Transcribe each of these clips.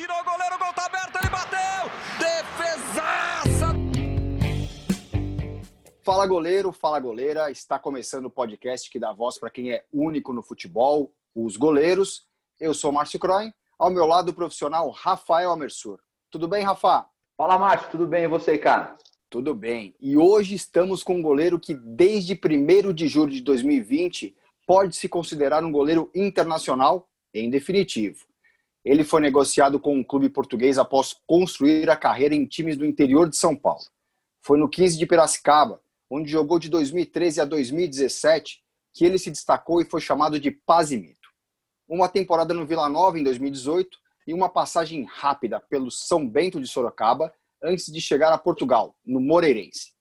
tirou o goleiro, o gol tá aberto, ele bateu! Defesaça! Fala goleiro, fala goleira, está começando o podcast que dá voz para quem é único no futebol, os goleiros. Eu sou Márcio Croin, ao meu lado o profissional Rafael Amersur. Tudo bem, Rafa? Fala, Márcio, tudo bem e você, cara? Tudo bem. E hoje estamos com um goleiro que desde 1 de julho de 2020 pode se considerar um goleiro internacional em definitivo. Ele foi negociado com um clube português após construir a carreira em times do interior de São Paulo. Foi no 15 de Piracicaba, onde jogou de 2013 a 2017, que ele se destacou e foi chamado de Pazimito. Uma temporada no Vila Nova em 2018 e uma passagem rápida pelo São Bento de Sorocaba antes de chegar a Portugal, no Moreirense.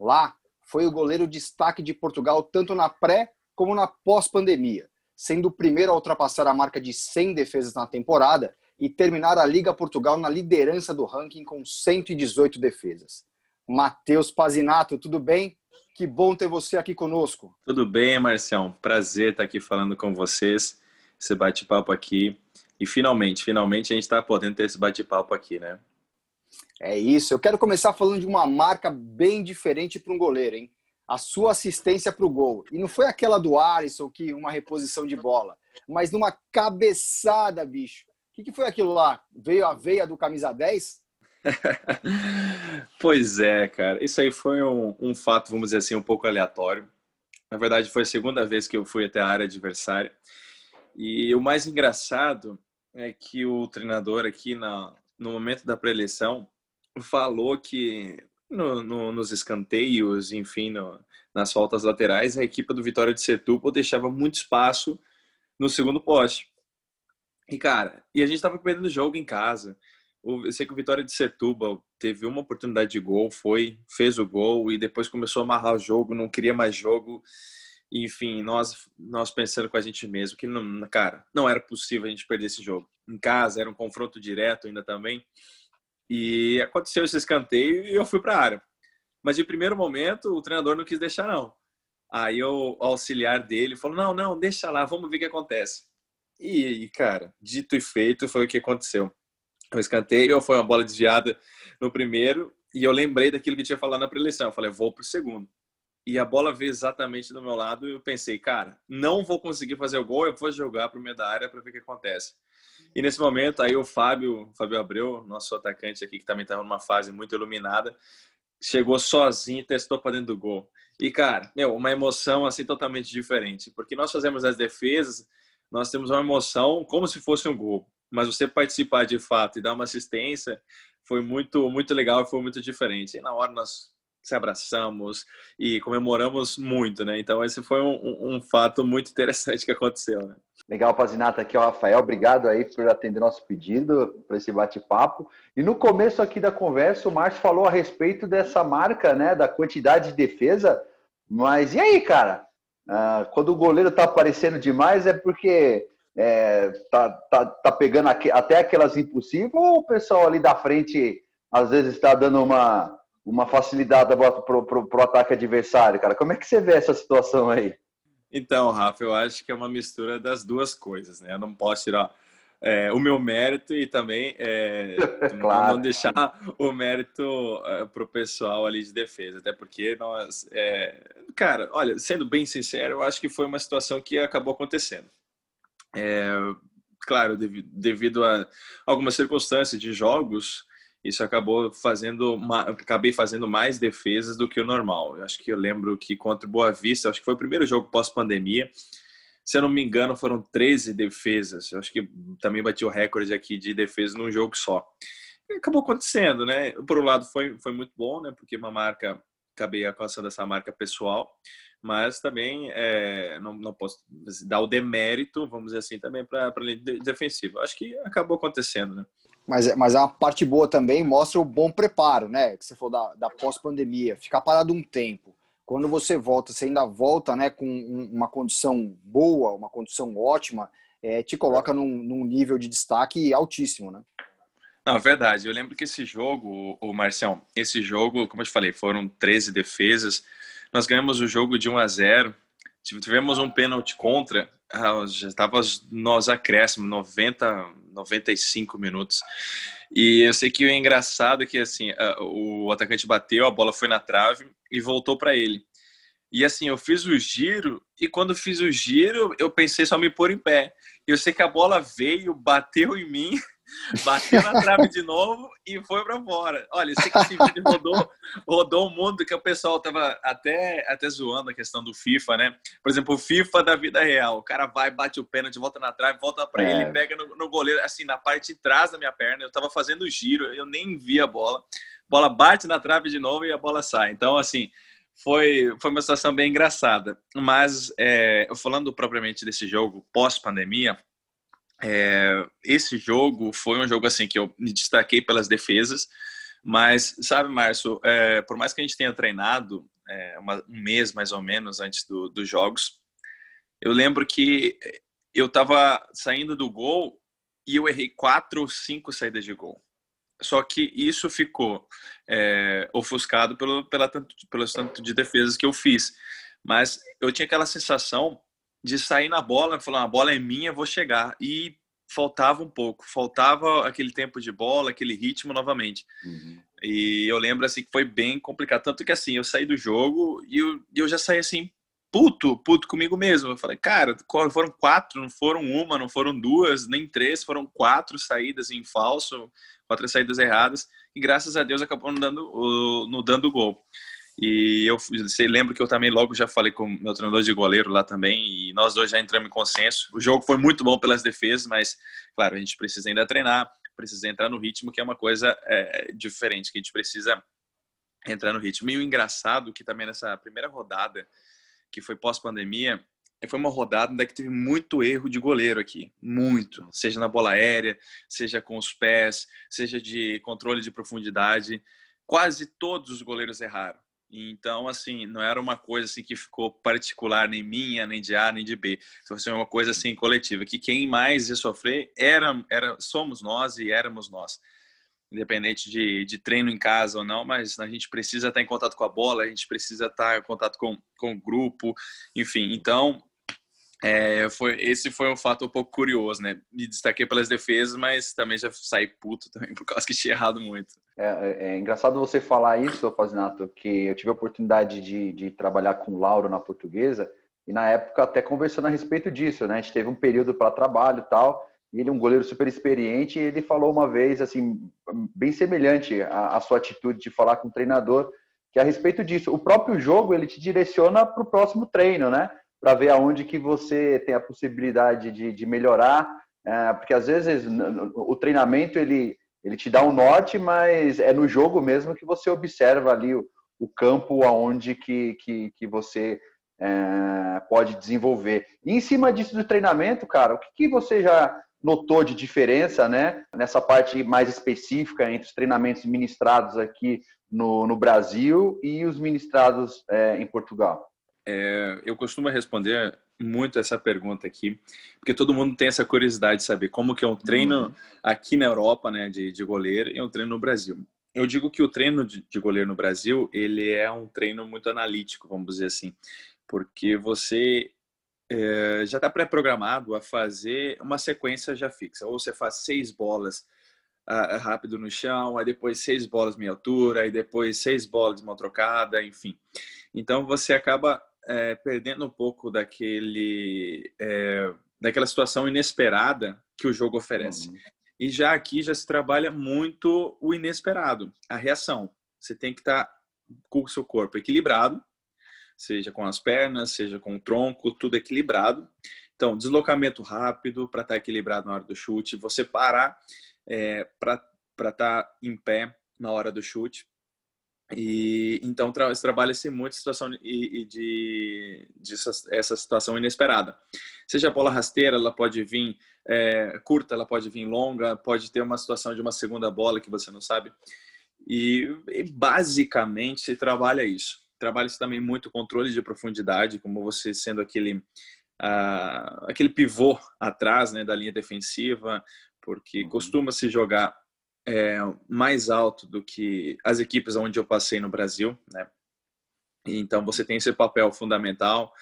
Lá, foi o goleiro destaque de Portugal tanto na pré como na pós-pandemia, sendo o primeiro a ultrapassar a marca de 100 defesas na temporada e terminar a Liga Portugal na liderança do ranking com 118 defesas. Matheus Pazinato, tudo bem? Que bom ter você aqui conosco. Tudo bem, Marcião. Prazer estar aqui falando com vocês, esse bate-papo aqui. E finalmente, finalmente a gente está podendo ter esse bate-papo aqui, né? É isso. Eu quero começar falando de uma marca bem diferente para um goleiro, hein? A sua assistência para o gol. E não foi aquela do Alisson, que uma reposição de bola, mas numa cabeçada, bicho. O que, que foi aquilo lá? Veio a veia do camisa 10? pois é, cara. Isso aí foi um, um, fato, vamos dizer assim, um pouco aleatório. Na verdade, foi a segunda vez que eu fui até a área adversária. E o mais engraçado é que o treinador aqui, na, no momento da pré-eleição, falou que no, no, nos escanteios, enfim, no, nas faltas laterais, a equipe do Vitória de Setúbal deixava muito espaço no segundo poste. E, cara, e a gente estava perdendo o jogo em casa. Eu sei que o Vitória de Setúbal teve uma oportunidade de gol, foi, fez o gol e depois começou a amarrar o jogo, não queria mais jogo. Enfim, nós nós pensando com a gente mesmo que não, cara, não era possível a gente perder esse jogo. Em casa era um confronto direto ainda também. E aconteceu esse escanteio e eu fui para a área. Mas de primeiro momento o treinador não quis deixar não. Aí o auxiliar dele falou: "Não, não, deixa lá, vamos ver o que acontece". E, cara, dito e feito foi o que aconteceu. O escanteio foi uma bola desviada no primeiro e eu lembrei daquilo que tinha falado na preleção. Eu falei: "Vou pro segundo". E a bola veio exatamente do meu lado e eu pensei: "Cara, não vou conseguir fazer o gol, eu vou jogar pro meio da área para ver o que acontece". E nesse momento, aí o Fábio, Fábio Abreu, nosso atacante aqui, que também está numa fase muito iluminada, chegou sozinho e testou para dentro do gol. E, cara, meu, uma emoção assim totalmente diferente, porque nós fazemos as defesas, nós temos uma emoção como se fosse um gol, mas você participar de fato e dar uma assistência foi muito, muito legal foi muito diferente. E na hora nós se abraçamos e comemoramos muito, né? Então esse foi um, um fato muito interessante que aconteceu, né? Legal, Pazinato, aqui é o Rafael. Obrigado aí por atender nosso pedido para esse bate-papo. E no começo aqui da conversa, o Márcio falou a respeito dessa marca, né, da quantidade de defesa. Mas e aí, cara? Ah, quando o goleiro tá aparecendo demais, é porque é, tá, tá, tá pegando até aquelas impossíveis ou o pessoal ali da frente às vezes está dando uma, uma facilitada para o ataque adversário, cara? Como é que você vê essa situação aí? Então, Rafa, eu acho que é uma mistura das duas coisas, né? Eu não posso tirar é, o meu mérito e também é, claro. não deixar o mérito é, para o pessoal ali de defesa, até porque nós, é, cara, olha, sendo bem sincero, eu acho que foi uma situação que acabou acontecendo. É, claro, devido, devido a algumas circunstâncias de jogos, isso acabou fazendo acabei fazendo mais defesas do que o normal. Eu acho que eu lembro que contra o Boa Vista, acho que foi o primeiro jogo pós-pandemia. Se eu não me engano, foram 13 defesas. Eu acho que também bati o recorde aqui de defesa num jogo só. E acabou acontecendo, né? Por um lado foi foi muito bom, né? Porque uma marca acabei alcançando essa marca pessoal, mas também é, não, não posso dar o demérito, vamos dizer assim, também para a linha defensiva. Acho que acabou acontecendo, né? Mas, mas a parte boa também mostra o bom preparo, né? Que você falou da, da pós-pandemia, ficar parado um tempo. Quando você volta, você ainda volta né, com uma condição boa, uma condição ótima, é, te coloca num, num, nível de destaque altíssimo, né? Não, verdade. Eu lembro que esse jogo, o Marcião, esse jogo, como eu te falei, foram 13 defesas. Nós ganhamos o jogo de 1 a 0. Tivemos um pênalti contra, ah, já estava nos acréscimos, 90, 95 minutos. E eu sei que o engraçado é que assim, o atacante bateu, a bola foi na trave e voltou para ele. E assim, eu fiz o giro e quando fiz o giro, eu pensei só me pôr em pé. Eu sei que a bola veio, bateu em mim bateu na trave de novo e foi para fora. Olha, eu sei que esse vídeo rodou, rodou o mundo que o pessoal tava até, até zoando a questão do FIFA, né? Por exemplo, o FIFA da vida real. O cara vai, bate o pênalti, volta na trave, volta para é. ele, pega no, no, goleiro, assim, na parte de trás da minha perna. Eu tava fazendo giro, eu nem vi a bola. A bola bate na trave de novo e a bola sai. Então, assim, foi, foi uma situação bem engraçada. Mas, é, falando propriamente desse jogo pós-pandemia, é, esse jogo foi um jogo assim que eu me destaquei pelas defesas, mas sabe, Márcio, é, por mais que a gente tenha treinado é, uma, um mês mais ou menos antes do, dos jogos, eu lembro que eu estava saindo do gol e eu errei quatro ou cinco saídas de gol. Só que isso ficou é, ofuscado pelo, pela, tanto, pelo tanto de defesas que eu fiz. Mas eu tinha aquela sensação de sair na bola, falar, a bola é minha, vou chegar. E faltava um pouco, faltava aquele tempo de bola, aquele ritmo novamente. Uhum. E eu lembro assim que foi bem complicado, tanto que assim, eu saí do jogo e eu, eu já saí assim puto, puto comigo mesmo. Eu falei, cara, foram quatro, não foram uma, não foram duas, nem três, foram quatro saídas em falso, quatro saídas erradas, e graças a Deus acabou não dando, no dando gol. E eu você lembro que eu também logo já falei com meu treinador de goleiro lá também, e nós dois já entramos em consenso. O jogo foi muito bom pelas defesas, mas, claro, a gente precisa ainda treinar, precisa entrar no ritmo, que é uma coisa é, diferente, que a gente precisa entrar no ritmo. E o engraçado que também nessa primeira rodada, que foi pós-pandemia, foi uma rodada que teve muito erro de goleiro aqui, muito, seja na bola aérea, seja com os pés, seja de controle de profundidade. Quase todos os goleiros erraram. Então, assim, não era uma coisa assim que ficou particular nem minha, nem de A, nem de B. Então, foi uma coisa assim coletiva, que quem mais ia sofrer era, era somos nós e éramos nós. Independente de, de treino em casa ou não, mas a gente precisa estar em contato com a bola, a gente precisa estar em contato com, com o grupo, enfim. Então, é, foi, esse foi um fato um pouco curioso, né? Me destaquei pelas defesas, mas também já saí puto também por causa que tinha errado muito. É, é, é engraçado você falar isso, Fazinato, que eu tive a oportunidade de, de trabalhar com o Lauro na portuguesa, e na época até conversando a respeito disso, né? A gente teve um período para trabalho e tal, e ele é um goleiro super experiente, e ele falou uma vez, assim, bem semelhante à, à sua atitude de falar com o treinador, que é a respeito disso, o próprio jogo ele te direciona para o próximo treino, né? Para ver aonde que você tem a possibilidade de, de melhorar, é, porque às vezes o treinamento ele, ele te dá um norte, mas é no jogo mesmo que você observa ali o, o campo aonde que, que, que você é, pode desenvolver. E em cima disso do treinamento, cara, o que, que você já notou de diferença, né, nessa parte mais específica entre os treinamentos ministrados aqui no, no Brasil e os ministrados é, em Portugal? É, eu costumo responder muito essa pergunta aqui, porque todo mundo tem essa curiosidade de saber como que é um treino uhum. aqui na Europa, né, de, de goleiro e um treino no Brasil. Eu digo que o treino de, de goleiro no Brasil, ele é um treino muito analítico, vamos dizer assim, porque você é, já está pré-programado a fazer uma sequência já fixa, ou você faz seis bolas rápido no chão, aí depois seis bolas meia altura, aí depois seis bolas de mão trocada, enfim. Então você acaba é, perdendo um pouco daquele é, daquela situação inesperada que o jogo oferece. Uhum. E já aqui já se trabalha muito o inesperado, a reação. Você tem que estar tá com o seu corpo equilibrado, seja com as pernas, seja com o tronco, tudo equilibrado. Então, deslocamento rápido para estar tá equilibrado na hora do chute, você parar é, para estar tá em pé na hora do chute. E então tra trabalha-se muito situação e, e de, de essa, essa, situação inesperada. Seja a bola rasteira, ela pode vir é, curta, ela pode vir longa, pode ter uma situação de uma segunda bola que você não sabe. E, e basicamente se trabalha isso. Trabalha-se também muito controle de profundidade, como você sendo aquele aquele pivô atrás, né, da linha defensiva, porque uhum. costuma se jogar é, mais alto do que as equipes onde eu passei no Brasil, né? Então você tem esse papel fundamental,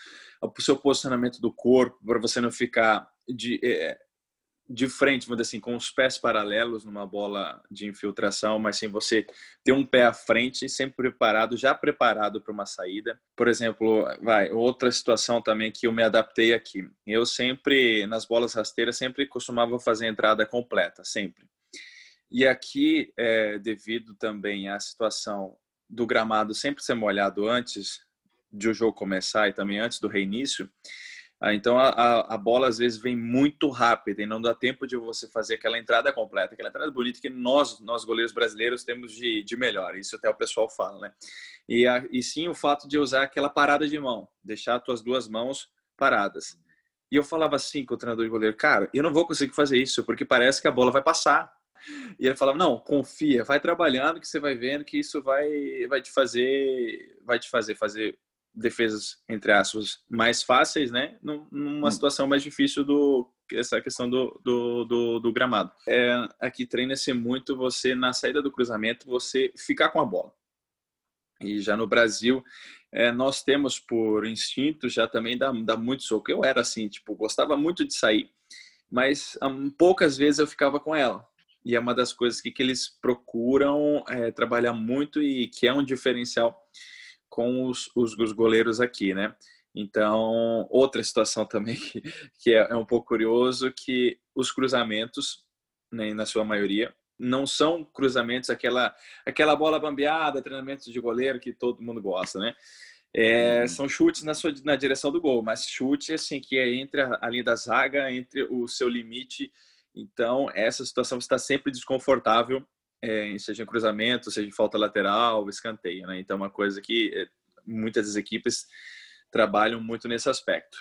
o seu posicionamento do corpo para você não ficar de, é, de frente, vamos dizer assim, com os pés paralelos numa bola de infiltração, mas sem você ter um pé à frente, sempre preparado, já preparado para uma saída. Por exemplo, vai, outra situação também que eu me adaptei aqui. Eu sempre, nas bolas rasteiras, sempre costumava fazer entrada completa, sempre. E aqui, é, devido também à situação do gramado sempre ser molhado antes de o jogo começar e também antes do reinício, ah, então a, a, bola às vezes vem muito rápida e não dá tempo de você fazer aquela entrada completa, aquela entrada bonita que nós, nós goleiros brasileiros, temos de, de melhor. Isso até o pessoal fala, né? E, a, e sim o fato de usar aquela parada de mão, deixar as tuas duas mãos paradas. E eu falava assim com o treinador de goleiro, cara, eu não vou conseguir fazer isso porque parece que a bola vai passar. E ele falava, não, confia, vai trabalhando que você vai vendo que isso vai, vai te fazer, vai te fazer fazer defesas, entre aspas, mais fáceis, né? Numa hum. situação mais difícil do essa questão do, do, do, do gramado. É, aqui treina-se muito você, na saída do cruzamento, você ficar com a bola. E já no Brasil, é, nós temos por instinto já também dá, dá muito soco. Eu era assim, tipo, gostava muito de sair, mas um, poucas vezes eu ficava com ela. E é uma das coisas que, que eles procuram é, trabalhar muito e que é um diferencial com os, os, os goleiros aqui, né? Então, outra situação também que, que é, é, um pouco curioso que os cruzamentos, né, na sua maioria, não são cruzamentos aquela aquela bola bambeada, treinamentos de goleiro que todo mundo gosta, né? É, uhum. São chutes na, sua, na direção do gol, mas chute assim que é entre a, a linha da zaga, entre o seu limite. Então, essa situação está sempre desconfortável é, seja em cruzamento, seja em falta lateral, escanteio, né? Então, é uma coisa que é, muitas das equipes trabalham muito nesse aspecto.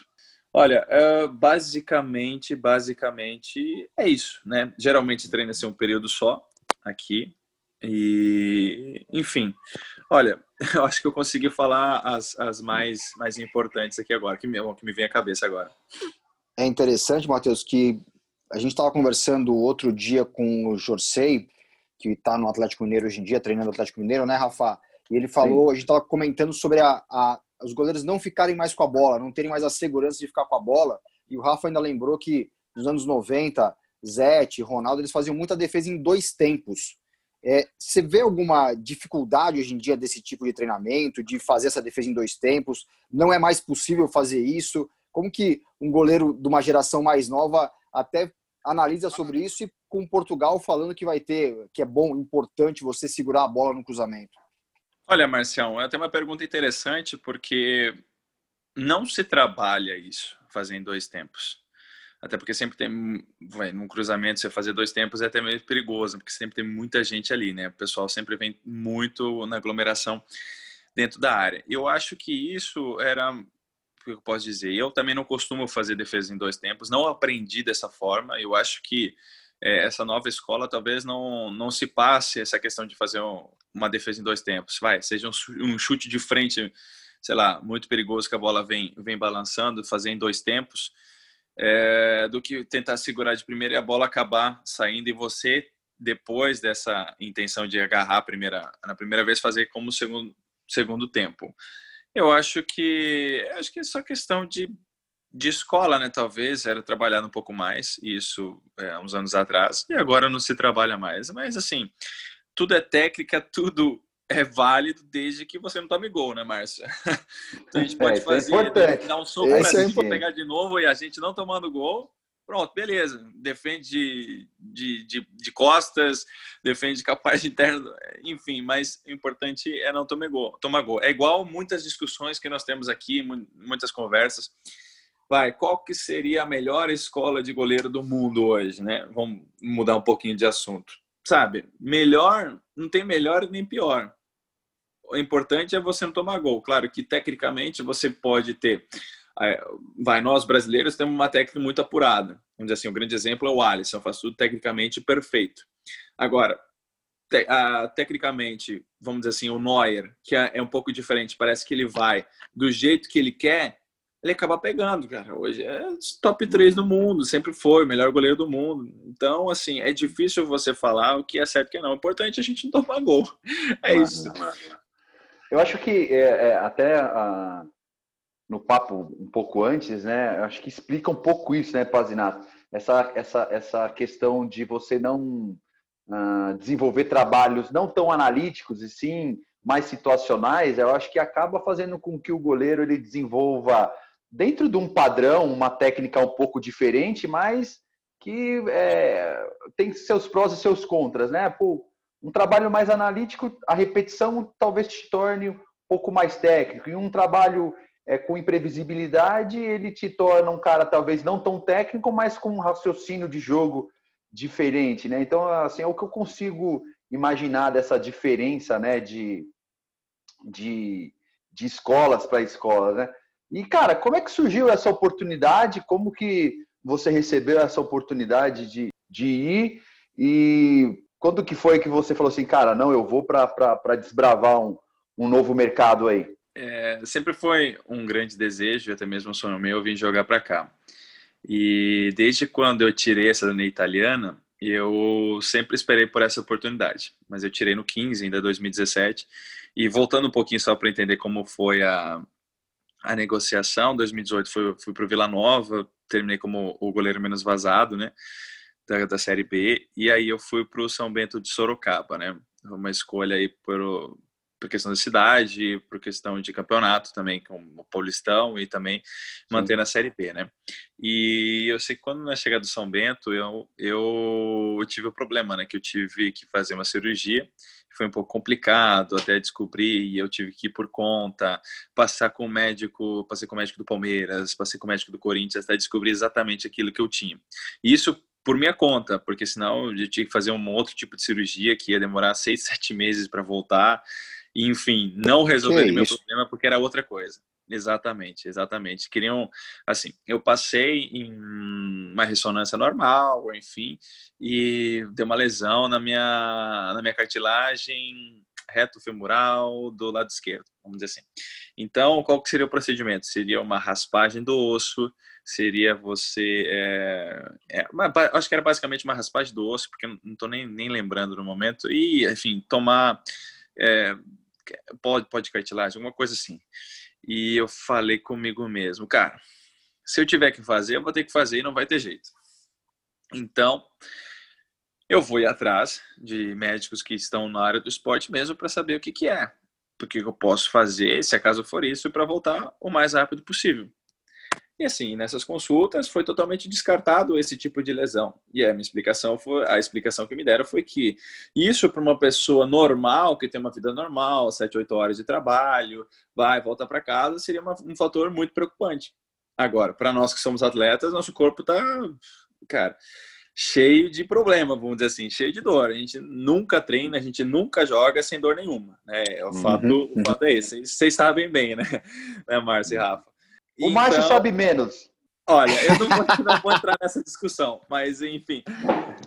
Olha, é, basicamente, basicamente é isso, né? Geralmente treina-se um período só aqui e, enfim, olha, eu acho que eu consegui falar as, as mais, mais importantes aqui agora, que me, que me vem à cabeça agora. É interessante, Matheus, que a gente estava conversando outro dia com o Jorsei que está no Atlético Mineiro hoje em dia, treinando o Atlético Mineiro, né, Rafa? E ele falou, Sim. a gente estava comentando sobre a, a, os goleiros não ficarem mais com a bola, não terem mais a segurança de ficar com a bola. E o Rafa ainda lembrou que nos anos 90, Zete, Ronaldo, eles faziam muita defesa em dois tempos. É, você vê alguma dificuldade hoje em dia desse tipo de treinamento, de fazer essa defesa em dois tempos? Não é mais possível fazer isso? Como que um goleiro de uma geração mais nova até analisa sobre isso e com Portugal falando que vai ter, que é bom, importante você segurar a bola no cruzamento? Olha, Marcião, é até uma pergunta interessante porque não se trabalha isso fazer em dois tempos. Até porque sempre tem, vai, num cruzamento, você fazer dois tempos é até meio perigoso, porque sempre tem muita gente ali, né? O pessoal sempre vem muito na aglomeração dentro da área. Eu acho que isso era que eu posso dizer? Eu também não costumo fazer defesa em dois tempos, não aprendi dessa forma. Eu acho que é, essa nova escola talvez não, não se passe essa questão de fazer um, uma defesa em dois tempos. Vai, seja um, um, chute de frente, sei lá, muito perigoso que a bola vem, vem balançando, fazer em dois tempos, é, do que tentar segurar de primeira e a bola acabar saindo e você depois dessa intenção de agarrar primeira, na primeira vez fazer como segundo segundo tempo. Eu acho que acho que é só questão de, de escola, né? Talvez era trabalhado um pouco mais, isso é, uns anos atrás, e agora não se trabalha mais. Mas assim, tudo é técnica, tudo é válido desde que você não tome gol, né, Márcia? Então a gente pode é, é fazer, é dar um soco para a gente pegar de novo e a gente não tomando gol, Pronto, beleza. Defende de, de, de, de costas, defende capaz de interno, enfim, mas o importante é não tomar gol, tomar gol. É igual muitas discussões que nós temos aqui, muitas conversas. Vai, qual que seria a melhor escola de goleiro do mundo hoje, né? Vamos mudar um pouquinho de assunto. Sabe, melhor, não tem melhor nem pior. O importante é você não tomar gol. Claro que tecnicamente você pode ter vai, nós brasileiros temos uma técnica muito apurada. Vamos dizer assim, o um grande exemplo é o Alisson, faz tudo tecnicamente perfeito. Agora, te, a, tecnicamente, vamos dizer assim, o Neuer, que é, é, um pouco diferente, parece que ele vai do jeito que ele quer, ele acaba pegando, cara. Hoje é top 3 do mundo, sempre foi o melhor goleiro do mundo. Então, assim, é difícil você falar o que é certo e o que não. O importante é a gente não tomar gol. É isso. Eu acho que é, é, até a, no papo um pouco antes, né? Acho que explica um pouco isso, né, Pazinato? essa, essa, essa questão de você não uh, desenvolver trabalhos não tão analíticos e sim mais situacionais, eu acho que acaba fazendo com que o goleiro ele desenvolva dentro de um padrão, uma técnica um pouco diferente, mas que é, tem seus prós e seus contras, né? Pô, um trabalho mais analítico, a repetição talvez te torne um pouco mais técnico. E um trabalho é, com imprevisibilidade, ele te torna um cara talvez não tão técnico, mas com um raciocínio de jogo diferente, né? Então, assim, é o que eu consigo imaginar dessa diferença, né, de, de, de escolas para escolas, né? E, cara, como é que surgiu essa oportunidade? Como que você recebeu essa oportunidade de, de ir? E quando que foi que você falou assim, cara, não, eu vou para desbravar um, um novo mercado aí? É, sempre foi um grande desejo, até mesmo um sonho meu, vir jogar para cá. E desde quando eu tirei essa cidadania italiana, eu sempre esperei por essa oportunidade. Mas eu tirei no 15, ainda 2017. E voltando um pouquinho só para entender como foi a, a negociação, 2018 fui, fui para o Vila Nova, terminei como o goleiro menos vazado, né? da, da Série B, e aí eu fui para o São Bento de Sorocaba, né? Uma escolha aí por, por questão da cidade, por questão de campeonato também, com o Paulistão e também manter na Série B, né? E eu sei que quando na chegada do São Bento, eu, eu tive o um problema, né? Que eu tive que fazer uma cirurgia, foi um pouco complicado até descobrir, e eu tive que ir por conta, passar com o médico, passei com o médico do Palmeiras, passei com o médico do Corinthians, até descobrir exatamente aquilo que eu tinha. E isso por minha conta, porque senão eu tinha que fazer um outro tipo de cirurgia que ia demorar seis, sete meses para voltar. E, enfim, não resolver meu problema porque era outra coisa. Exatamente, exatamente. Queriam, assim, eu passei em uma ressonância normal, enfim, e deu uma lesão na minha, na minha cartilagem reto femoral do lado esquerdo, vamos dizer assim. Então, qual que seria o procedimento? Seria uma raspagem do osso, seria você. É, é, uma, acho que era basicamente uma raspagem do osso, porque não estou nem, nem lembrando no momento, e, enfim, tomar é, pode, pode cartilagem, alguma coisa assim. E eu falei comigo mesmo, cara, se eu tiver que fazer, eu vou ter que fazer e não vai ter jeito. Então, eu vou ir atrás de médicos que estão na área do esporte mesmo para saber o que, que é. Porque eu posso fazer, se acaso for isso, para voltar o mais rápido possível. E assim, nessas consultas foi totalmente descartado esse tipo de lesão. E a minha explicação foi, a explicação que me deram foi que isso para uma pessoa normal, que tem uma vida normal, 7, 8 horas de trabalho, vai, volta para casa, seria uma, um fator muito preocupante. Agora, para nós que somos atletas, nosso corpo está, cara, cheio de problema, vamos dizer assim, cheio de dor. A gente nunca treina, a gente nunca joga sem dor nenhuma. Né? O, uhum. fato, o fato é esse. Vocês sabem bem, né, né Márcio e Rafa? O então, Márcio sabe menos. Olha, eu não vou, não vou, entrar nessa discussão, mas enfim,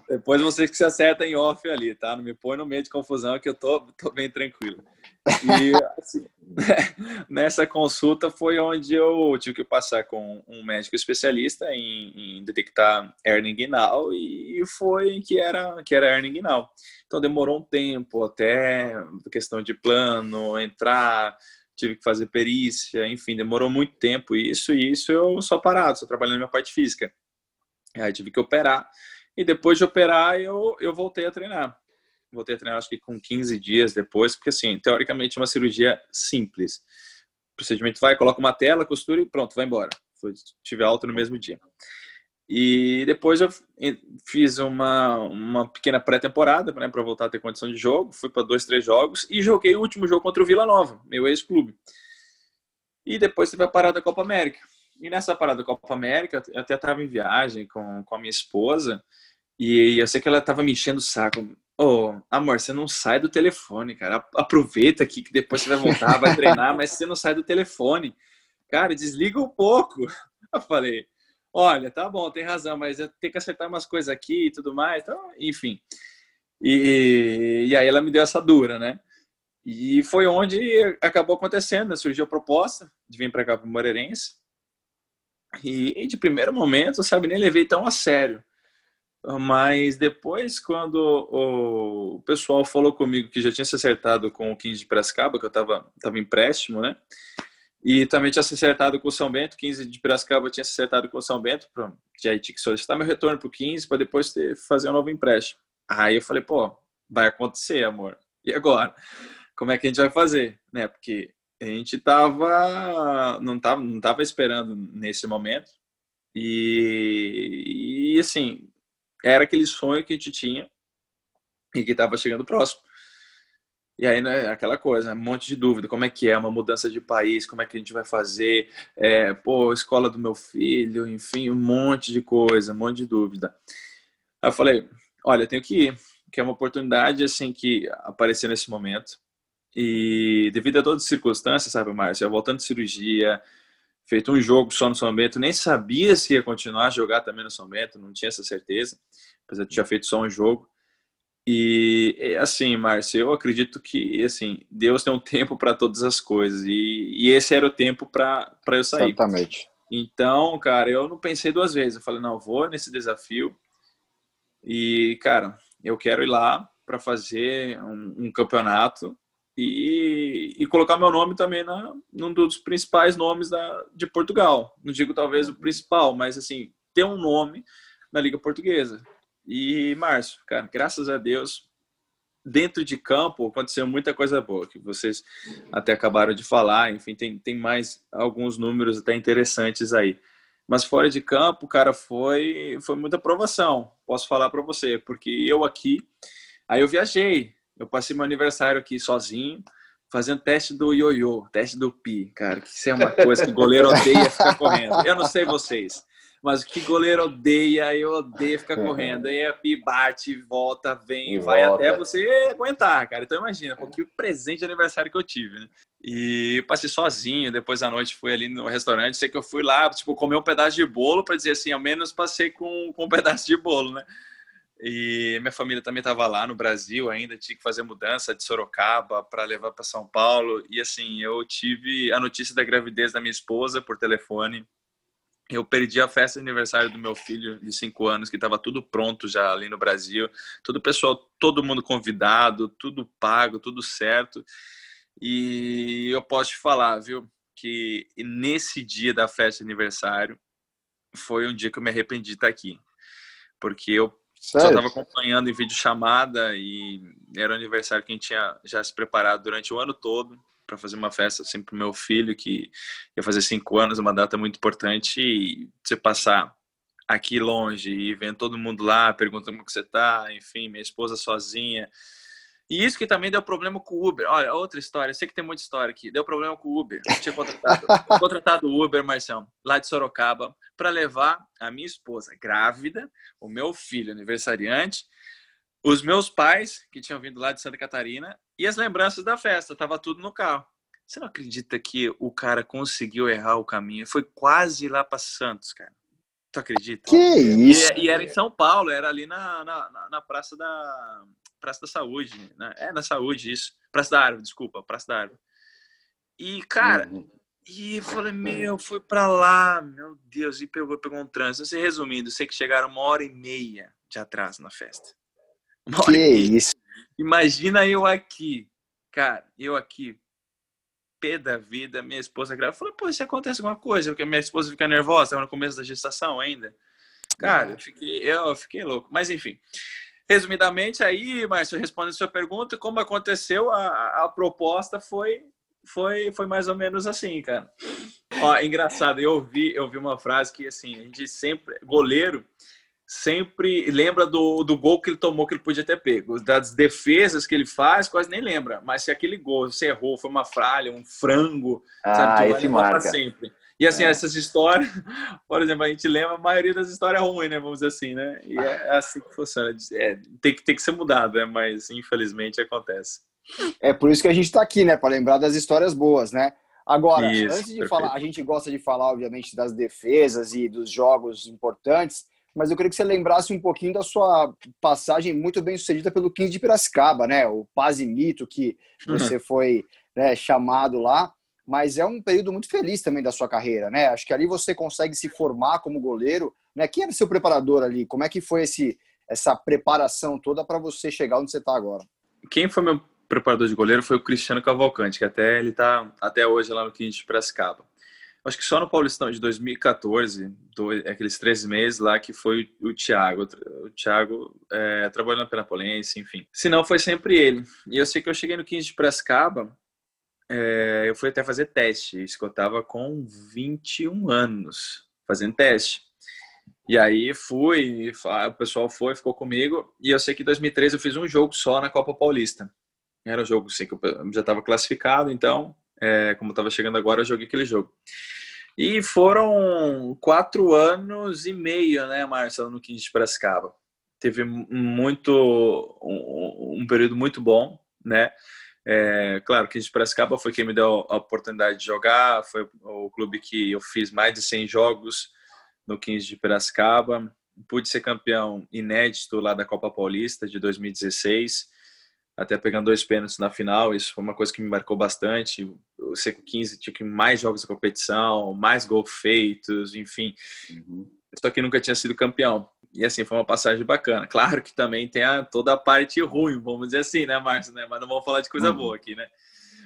depois vocês que se acertam em off ali, tá? Não me põe no meio de confusão que eu tô, tô bem tranquilo. E assim, nessa consulta foi onde eu tive que passar com um médico especialista em, em detectar hernia inguinal e foi que era que era hernia inguinal. Então demorou um tempo até questão de plano entrar tive que fazer perícia, enfim, demorou muito tempo isso, e isso eu só parado, só trabalhando na minha parte física. Aí tive que operar, e depois de operar eu, eu voltei a treinar. Voltei a treinar acho que com 15 dias depois, porque assim, teoricamente é uma cirurgia simples. O procedimento vai, coloca uma tela, costura e pronto, vai embora. Foi, tive alta no mesmo dia. E depois eu fiz uma, uma pequena pré-temporada né, para voltar a ter condição de jogo. Fui para dois, três jogos e joguei o último jogo contra o Vila Nova, meu ex-clube. E depois teve a parada da Copa América. E nessa parada da Copa América, eu até estava em viagem com, com a minha esposa e eu sei que ela estava me enchendo o saco. Ô, oh, amor, você não sai do telefone, cara. Aproveita aqui que depois você vai voltar, vai treinar, mas você não sai do telefone. Cara, desliga um pouco. Eu falei, olha, tá bom, tem razão, mas eu tenho que acertar umas coisas aqui e tudo mais, então, enfim. E, e aí ela me deu essa dura, né? E foi onde acabou acontecendo, surgiu a proposta de vir para cá para Moreirense. E, e, de primeiro momento, sabe, nem levei tão a sério. Mas depois, quando o pessoal falou comigo que já tinha se acertado com o 15 de Piracicaba, que eu estava tava empréstimo, né? E também tinha se acertado com o São Bento, 15 de Piracicaba tinha se acertado com o São Bento, pronto. Já tinha que solicitar meu retorno para o 15 para depois ter, fazer um novo empréstimo. Aí eu falei, pô, vai acontecer, amor. E agora? Como é que a gente vai fazer? Né? Porque a gente tava, não tava, não tava esperando nesse momento. E, e assim, era aquele sonho que a gente tinha e que estava chegando próximo. E aí, né, aquela coisa, um monte de dúvida, como é que é uma mudança de país, como é que a gente vai fazer, é, pô, escola do meu filho, enfim, um monte de coisa, um monte de dúvida. Aí eu falei, olha, eu tenho que ir, que é uma oportunidade, assim, que apareceu nesse momento. E devido a todas as circunstâncias, sabe, Márcio, eu voltando de cirurgia, feito um jogo só no São Bento, nem sabia se ia continuar a jogar também no São Bento, não tinha essa certeza, apesar de ter feito só um jogo. E assim, Márcio, eu acredito que assim Deus tem um tempo para todas as coisas e, e, esse era o tempo para eu sair. Exatamente. Então, cara, eu não pensei duas vezes. Eu falei, não, vou nesse desafio e, cara, eu quero ir lá para fazer um, um campeonato e, e, colocar meu nome também na num dos principais nomes da, de Portugal. Não digo talvez o principal, mas assim ter um nome na Liga Portuguesa. E, Márcio, cara, graças a Deus, dentro de campo aconteceu muita coisa boa, que vocês até acabaram de falar. Enfim, tem, tem mais alguns números até interessantes aí. Mas fora de campo, cara, foi, foi muita aprovação, posso falar para você, porque eu aqui, aí eu viajei, eu passei meu aniversário aqui sozinho, fazendo teste do ioiô, teste do pi, cara, que isso é uma coisa que o goleiro odeia ficar correndo. Eu não sei vocês, mas que goleiro odeia, eu odeio ficar correndo. Aí a Pi bate, volta, vem, e vai volta. até você aguentar, cara. Então imagina, porque o presente de aniversário que eu tive, né? E passei sozinho, depois da noite fui ali no restaurante, sei que eu fui lá, tipo, comer um pedaço de bolo para dizer assim, ao menos passei com, com um pedaço de bolo, né? E minha família também estava lá no Brasil ainda, tinha que fazer mudança de Sorocaba para levar para São Paulo. E assim, eu tive a notícia da gravidez da minha esposa por telefone eu perdi a festa de aniversário do meu filho de cinco anos, que estava tudo pronto já ali no Brasil, todo o pessoal, todo mundo convidado, tudo pago, tudo certo. E eu posso te falar, viu, que nesse dia da festa de aniversário foi um dia que eu me arrependi de estar aqui, porque eu Sério? só estava acompanhando em vídeo chamada e era o aniversário que a gente tinha já se preparado durante o ano todo para fazer uma festa assim para o meu filho que ia fazer cinco anos, uma data muito importante e você passar aqui longe e vendo todo mundo lá perguntando como que você tá, enfim, minha esposa sozinha. E isso que também deu problema com o Uber. Olha, outra história, sei que tem muita história aqui. Deu problema com o Uber. Eu tinha contratado, contratado o Uber, Marcião, lá de Sorocaba, para levar a minha esposa grávida, o meu filho aniversariante os meus pais, que tinham vindo lá de Santa Catarina, e as lembranças da festa, tava tudo no carro. Você não acredita que o cara conseguiu errar o caminho? Foi quase lá para Santos, cara. Tu acredita? Que isso? E, e, era em São Paulo, era ali na, na, na Praça da Praça da Saúde. Né? É, na Saúde, isso. Praça da Árvore, desculpa, Praça da Árvore. E, cara, uhum. e eu falei, meu, fui para lá, meu Deus, e pegou, pegou um trânsito. Assim, resumindo, sei que chegaram uma hora e meia de atraso na festa. Que isso? Imagina eu aqui, cara, eu aqui, pé da vida, minha esposa grávida. Falei, pô, se acontece alguma coisa, porque minha esposa fica nervosa, no começo da gestação ainda. Cara, eu fiquei, eu fiquei louco. Mas enfim, resumidamente, aí, Márcio, respondendo a sua pergunta, como aconteceu, a, a proposta foi, foi, foi mais ou menos assim, cara. Ó, engraçado, eu ouvi, eu ouvi uma frase que, assim, a gente sempre, goleiro, sempre lembra do, do gol que ele tomou que ele podia ter pego. Das defesas que ele faz, quase nem lembra. Mas se aquele gol você errou, foi uma falha, um frango, ah, sabe, esse marca. sempre. E assim, é. essas histórias, por exemplo, a gente lembra a maioria das histórias ruins, né? Vamos dizer assim, né? E é, é assim que funciona. É, tem, que, tem que ser mudado, né? Mas infelizmente acontece. É por isso que a gente está aqui, né? Para lembrar das histórias boas, né? Agora, isso, antes de perfeito. falar, a gente gosta de falar, obviamente, das defesas e dos jogos importantes, mas eu queria que você lembrasse um pouquinho da sua passagem muito bem sucedida pelo 15 de Piracicaba, né? O Paz Mito, que uhum. você foi né, chamado lá, mas é um período muito feliz também da sua carreira, né? Acho que ali você consegue se formar como goleiro, né? Quem era seu preparador ali? Como é que foi esse, essa preparação toda para você chegar onde você está agora? Quem foi meu preparador de goleiro foi o Cristiano Cavalcante, que até ele está até hoje lá no 15 de Piracicaba. Acho que só no Paulistão de 2014, dois, aqueles três meses lá, que foi o Thiago. O Thiago é, trabalhando pela Polense, enfim. Se não, foi sempre ele. E eu sei que eu cheguei no 15 de Piracicaba, é, eu fui até fazer teste. Isso que eu tava com 21 anos, fazendo teste. E aí fui, o pessoal foi, ficou comigo. E eu sei que em 2013 eu fiz um jogo só na Copa Paulista. Era o jogo, sei que eu já estava classificado, então, é, como estava chegando agora, eu joguei aquele jogo. E foram quatro anos e meio, né, Marcelo, no 15 de Piracicaba. Teve muito, um, um período muito bom, né? É, claro, 15 de Piracicaba foi quem me deu a oportunidade de jogar, foi o clube que eu fiz mais de 100 jogos no 15 de Piracicaba. Pude ser campeão inédito lá da Copa Paulista de 2016 até pegando dois pênaltis na final, isso foi uma coisa que me marcou bastante. O Seco 15 tinha que mais jogos da competição, mais gols feitos, enfim. Uhum. Só que nunca tinha sido campeão. E assim, foi uma passagem bacana. Claro que também tem a, toda a parte ruim, vamos dizer assim, né, Márcio? Né? Mas não vamos falar de coisa uhum. boa aqui, né?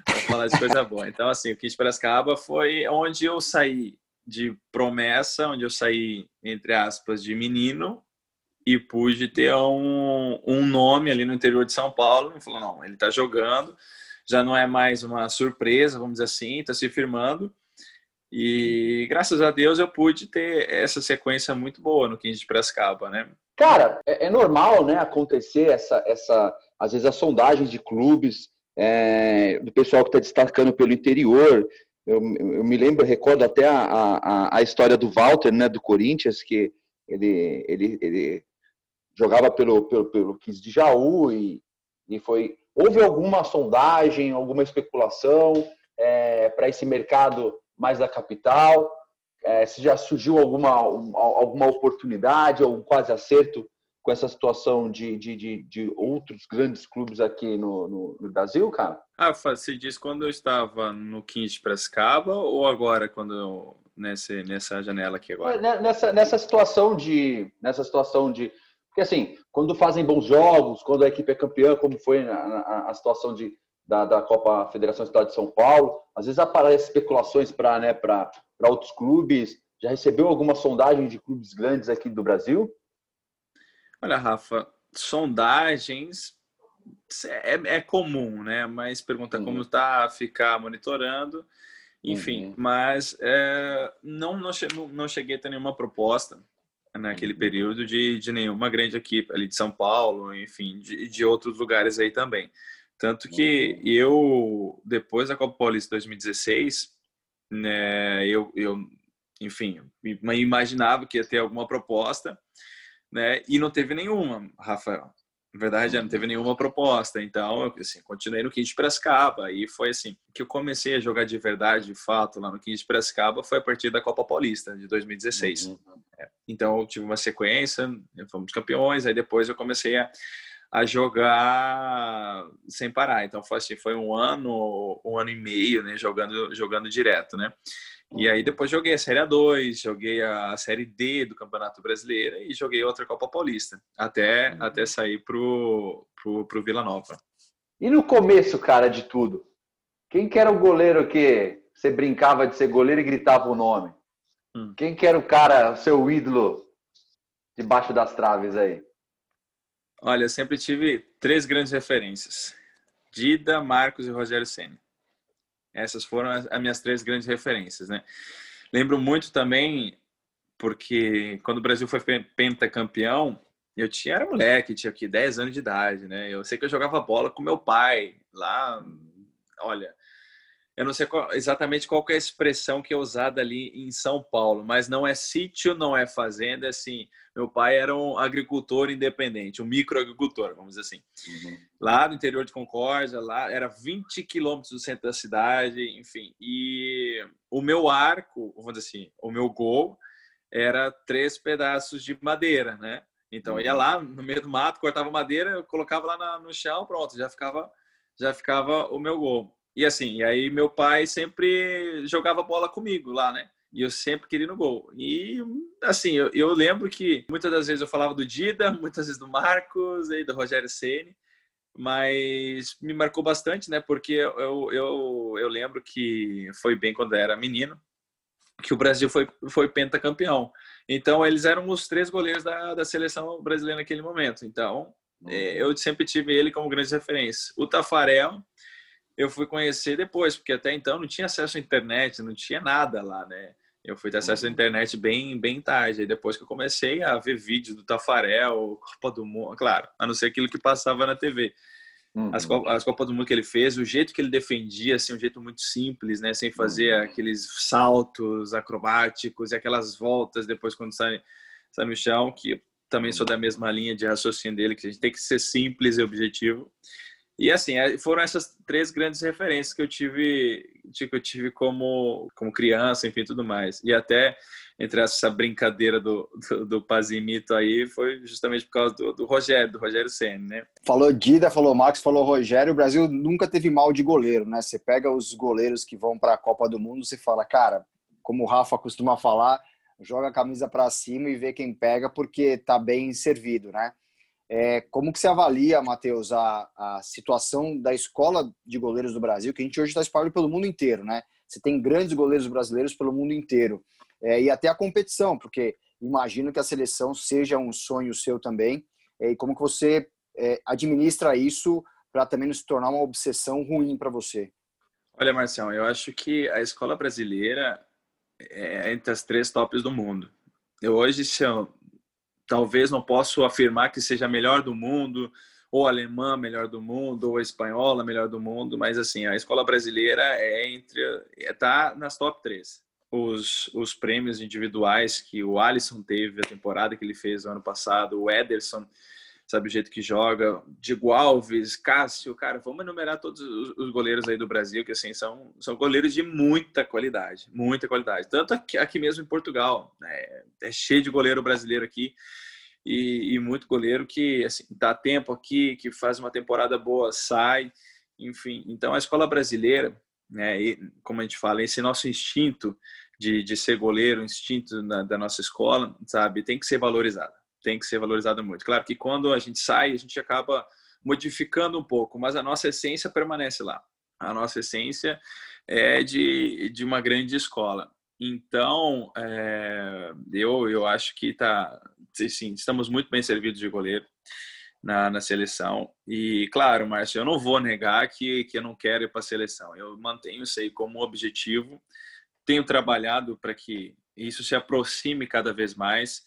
Vamos falar de coisa boa. Então, assim, o Kit Piracicaba foi onde eu saí de promessa, onde eu saí, entre aspas, de menino e pude ter um, um nome ali no interior de São Paulo. E falou: não, ele está jogando, já não é mais uma surpresa, vamos dizer assim, está se firmando. E graças a Deus eu pude ter essa sequência muito boa no 15 de Piracicaba, né? Cara, é, é normal, né, acontecer essa, essa, às vezes as sondagens de clubes, é, do pessoal que está destacando pelo interior. Eu, eu, me lembro, recordo até a, a, a história do Walter, né, do Corinthians, que ele, ele, ele jogava pelo, pelo, pelo 15 de Jaú e, e foi. Houve alguma sondagem, alguma especulação é, para esse mercado mais da capital? É, se já surgiu alguma, alguma oportunidade ou um quase acerto com essa situação de, de, de, de outros grandes clubes aqui no, no, no, Brasil, cara? Ah, você diz quando eu estava no 15 de Prescaba ou agora quando eu, nesse, nessa janela aqui agora? É, nessa, nessa situação de nessa situação de porque assim, quando fazem bons jogos, quando a equipe é campeã, como foi a, a situação de, da, da, Copa Federação Estado de São Paulo, às vezes aparecem especulações para né, outros clubes. Já recebeu alguma sondagem de clubes grandes aqui do Brasil? Olha, Rafa, sondagens é, é comum, né? Mas pergunta uhum. como está, ficar monitorando, enfim. Uhum. Mas é, não, não, não cheguei a ter nenhuma proposta naquele período de, de nenhuma grande equipe ali de São Paulo, enfim, de, de outros lugares aí também. Tanto que uhum. eu, depois da Copa Paulista 2016, né, eu, eu, enfim, imaginava que ia ter alguma proposta, né, e não teve nenhuma, Rafael. Na verdade, não teve nenhuma proposta. Então, eu assim, continuei no 15 de Piracicaba. E foi assim que eu comecei a jogar de verdade, de fato, lá no 15 de Piracicaba, foi a partir da Copa Paulista, de 2016. Uhum. É. Então, eu tive uma sequência, fomos campeões, aí depois eu comecei a, a jogar sem parar. Então, foi assim, foi um ano, um ano e meio, né, jogando, jogando direto, né? E aí depois joguei a Série A2, joguei a Série D do Campeonato Brasileiro e joguei outra Copa Paulista, até, uhum. até sair pro, pro, pro Vila Nova. E no começo, cara, de tudo, quem que era o goleiro que você brincava de ser goleiro e gritava o nome? Hum. Quem que era o cara, o seu ídolo debaixo das traves aí? Olha, eu sempre tive três grandes referências. Dida, Marcos e Rogério Senna. Essas foram as, as minhas três grandes referências, né? Lembro muito também porque quando o Brasil foi pentacampeão, eu tinha era moleque, tinha aqui 10 anos de idade, né? Eu sei que eu jogava bola com meu pai lá, olha, eu não sei qual, exatamente qual é a expressão que é usada ali em São Paulo, mas não é sítio, não é fazenda, é assim, meu pai era um agricultor independente, um microagricultor, vamos dizer assim. Uhum. Lá no interior de Concórdia, lá era 20 quilômetros do centro da cidade, enfim. E o meu arco, vamos dizer assim, o meu gol era três pedaços de madeira, né? Então uhum. ia lá no meio do mato, cortava madeira, colocava lá na, no chão, pronto, já ficava já ficava o meu gol. E assim, e aí meu pai sempre jogava bola comigo lá, né? E eu sempre queria ir no gol. E assim, eu, eu lembro que muitas das vezes eu falava do Dida, muitas vezes do Marcos e do Rogério Ceni, mas me marcou bastante, né? Porque eu, eu, eu lembro que foi bem quando eu era menino, que o Brasil foi, foi pentacampeão. Então, eles eram os três goleiros da, da seleção brasileira naquele momento. Então, é, eu sempre tive ele como grande referência. O Tafarel, eu fui conhecer depois, porque até então não tinha acesso à internet, não tinha nada lá, né? Eu fui ter acesso à internet bem, bem tarde. Aí depois que eu comecei a ver vídeos do Tafarel, Copa do Mundo, claro, a não ser aquilo que passava na TV. Uhum. As, as Copas do Mundo que ele fez, o jeito que ele defendia, assim, um jeito muito simples, né? Sem fazer uhum. aqueles saltos acrobáticos e aquelas voltas depois quando sai, sai no chão, que também sou da mesma linha de raciocínio dele, que a gente tem que ser simples e objetivo. E assim, é, foram essas três grandes referências que eu tive, que eu tive como, como criança, enfim, tudo mais. E até entre essa brincadeira do, do, do Pazimito aí foi justamente por causa do, do Rogério, do Rogério Senna, né? Falou Dida, falou Max, falou Rogério. O Brasil nunca teve mal de goleiro, né? Você pega os goleiros que vão para a Copa do Mundo, você fala, cara, como o Rafa costuma falar, joga a camisa para cima e vê quem pega porque tá bem servido, né? É, como que você avalia, Matheus, a, a situação da escola de goleiros do Brasil, que a gente hoje está espalhado pelo mundo inteiro, né? Você tem grandes goleiros brasileiros pelo mundo inteiro. É, e até a competição, porque imagino que a seleção seja um sonho seu também. É, e como que você é, administra isso para também não se tornar uma obsessão ruim para você? Olha, Marcião, eu acho que a escola brasileira é entre as três tops do mundo. Eu hoje, se eu talvez não posso afirmar que seja a melhor do mundo, ou alemã melhor do mundo, ou espanhola melhor do mundo, mas assim, a escola brasileira é entre está nas top 3. Os, os prêmios individuais que o Alisson teve a temporada que ele fez no ano passado, o Ederson, sabe o jeito que joga, Diego Alves, Cássio, cara, vamos enumerar todos os, os, goleiros aí do Brasil que assim são são goleiros de muita qualidade, muita qualidade. Tanto aqui, aqui mesmo em Portugal, né? é cheio de goleiro brasileiro aqui e, e, muito goleiro que assim dá tempo aqui, que faz uma temporada boa, sai, enfim. Então a escola brasileira, né? E, como a gente fala, esse nosso instinto de, de ser goleiro, instinto da, da nossa escola, sabe, tem que ser valorizado tem que ser valorizada muito. Claro que quando a gente sai, a gente acaba modificando um pouco, mas a nossa essência permanece lá. A nossa essência é de, de uma grande escola. Então, é, eu, eu acho que tá, sim, estamos muito bem servidos de goleiro na, na seleção. E, claro, Márcio, eu não vou negar que, que eu não quero ir para a seleção. Eu mantenho isso aí como objetivo. Tenho trabalhado para que isso se aproxime cada vez mais.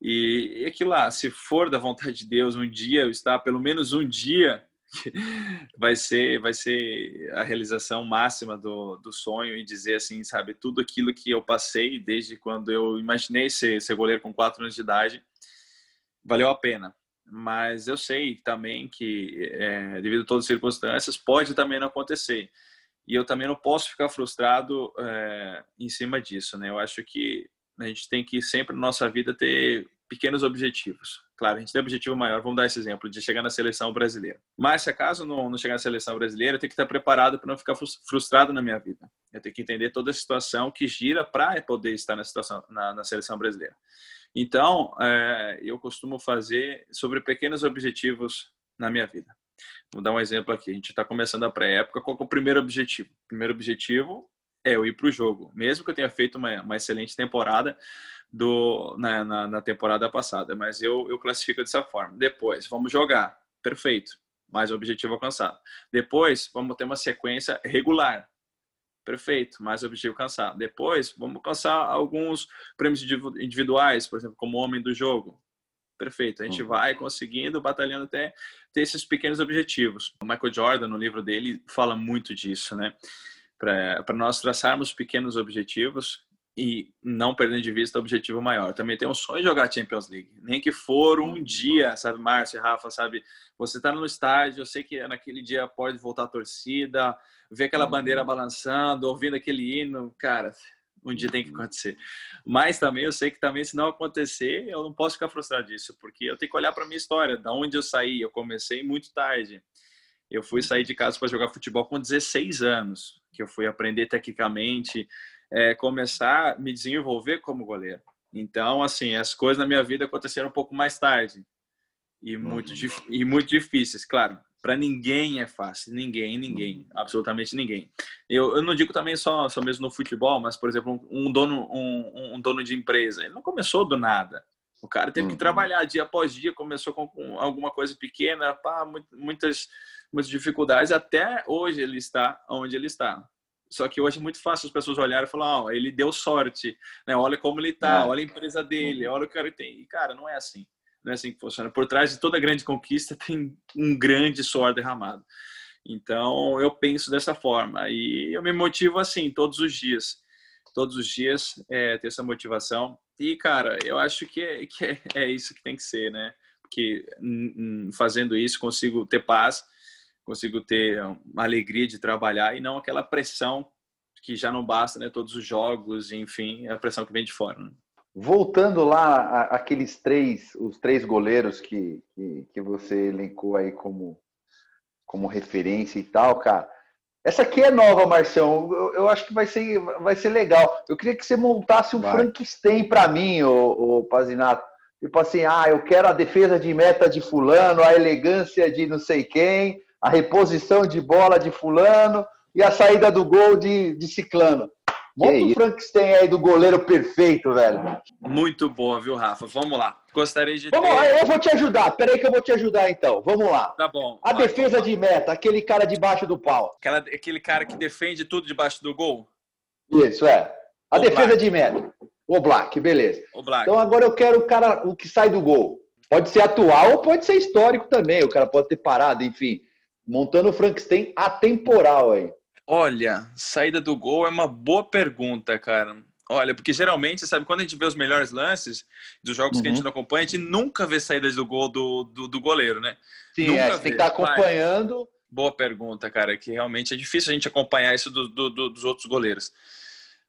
E, e aquilo lá, se for da vontade de Deus, um dia eu estar, pelo menos um dia, vai ser vai ser a realização máxima do, do sonho e dizer assim, sabe, tudo aquilo que eu passei desde quando eu imaginei ser, ser goleiro com quatro anos de idade, valeu a pena. Mas eu sei também que, é, devido a todas as circunstâncias, pode também não acontecer. E eu também não posso ficar frustrado é, em cima disso, né? Eu acho que a gente tem que sempre na nossa vida ter pequenos objetivos. Claro, a gente tem um objetivo maior, vamos dar esse exemplo, de chegar na seleção brasileira. Mas se acaso não, não chegar na seleção brasileira, eu tenho que estar preparado para não ficar frustrado na minha vida. Eu tenho que entender toda a situação que gira para poder estar na, situação, na, na seleção brasileira. Então, é, eu costumo fazer sobre pequenos objetivos na minha vida. Vou dar um exemplo aqui. A gente está começando a pré-época. Qual é o primeiro objetivo? O primeiro objetivo é eu ir para o jogo. Mesmo que eu tenha feito uma, uma excelente temporada do, na, na, na, temporada passada, mas eu, eu classifico dessa forma. Depois, vamos jogar. Perfeito. Mais objetivo alcançado. Depois, vamos ter uma sequência regular. Perfeito, mais objetivo alcançado. Depois, vamos alcançar alguns prêmios individuais, por exemplo, como homem do jogo. Perfeito, a gente uhum. vai conseguindo, batalhando até ter esses pequenos objetivos. O Michael Jordan, no livro dele, fala muito disso, né? Para nós traçarmos pequenos objetivos e não perdendo de vista o objetivo maior. Também tem um sonho de jogar Champions League, nem que for um dia, sabe, Márcio, Rafa, sabe, você está no estádio, eu sei que naquele dia pode voltar a torcida, ver aquela uhum. bandeira balançando, ouvindo aquele hino, cara, um dia tem que acontecer. Mas também eu sei que também se não acontecer, eu não posso ficar frustrado disso, porque eu tenho que olhar para minha história, da onde eu saí, eu comecei muito tarde. Eu fui sair de casa para jogar futebol com 16 anos, que eu fui aprender tecnicamente, é, começar a me desenvolver como goleiro. Então, assim, as coisas na minha vida aconteceram um pouco mais tarde e muito, e muito difíceis. Claro, Para ninguém é fácil, ninguém, ninguém, absolutamente ninguém. Eu, eu não digo também só, só mesmo no futebol, mas por exemplo, um dono, um, um dono de empresa, ele não começou do nada. O cara teve que uhum. trabalhar dia após dia, começou com, com alguma coisa pequena, pá, muitas, muitas dificuldades, até hoje ele está onde ele está. Só que hoje é muito fácil as pessoas olharem e falar, oh, ele deu sorte, né? olha como ele está, é. olha a empresa dele, olha o que ele tem. E, cara, não é assim. Não é assim que funciona. Por trás de toda grande conquista tem um grande suor derramado. Então, eu penso dessa forma. E eu me motivo assim, todos os dias. Todos os dias, é, ter essa motivação. E, cara, eu acho que, é, que é, é isso que tem que ser, né? Porque fazendo isso, consigo ter paz, consigo ter uma alegria de trabalhar e não aquela pressão que já não basta, né? Todos os jogos, enfim, a pressão que vem de fora. Né? Voltando lá aqueles três, os três goleiros que, que, que, você elencou aí como, como referência e tal, cara. Essa aqui é nova, Marcião. Eu, eu acho que vai ser, vai ser legal. Eu queria que você montasse um vai. Frankenstein para mim, o, o Pazinato. Tipo assim, ah, eu quero a defesa de meta de fulano, a elegância de não sei quem, a reposição de bola de fulano e a saída do gol de, de ciclano. Monta o Frankenstein aí do goleiro perfeito, velho. Muito boa, viu, Rafa? Vamos lá. Gostaria de Vamos ter... lá, eu vou te ajudar. Peraí que eu vou te ajudar, então. Vamos lá. Tá bom. A defesa de meta, aquele cara debaixo do pau. Aquela, aquele cara que defende tudo debaixo do gol? Isso, é. A o defesa Black. de meta. O Black, beleza. O Black. Então agora eu quero o cara, o que sai do gol. Pode ser atual ou pode ser histórico também. O cara pode ter parado, enfim montando o Frankenstein atemporal aí? Olha, saída do gol é uma boa pergunta, cara. Olha, porque geralmente, sabe, quando a gente vê os melhores lances dos jogos uhum. que a gente uhum. não acompanha, a gente nunca vê saídas do gol do, do, do goleiro, né? Sim, nunca é, você tem que estar tá acompanhando. Mas, boa pergunta, cara, que realmente é difícil a gente acompanhar isso do, do, do, dos outros goleiros.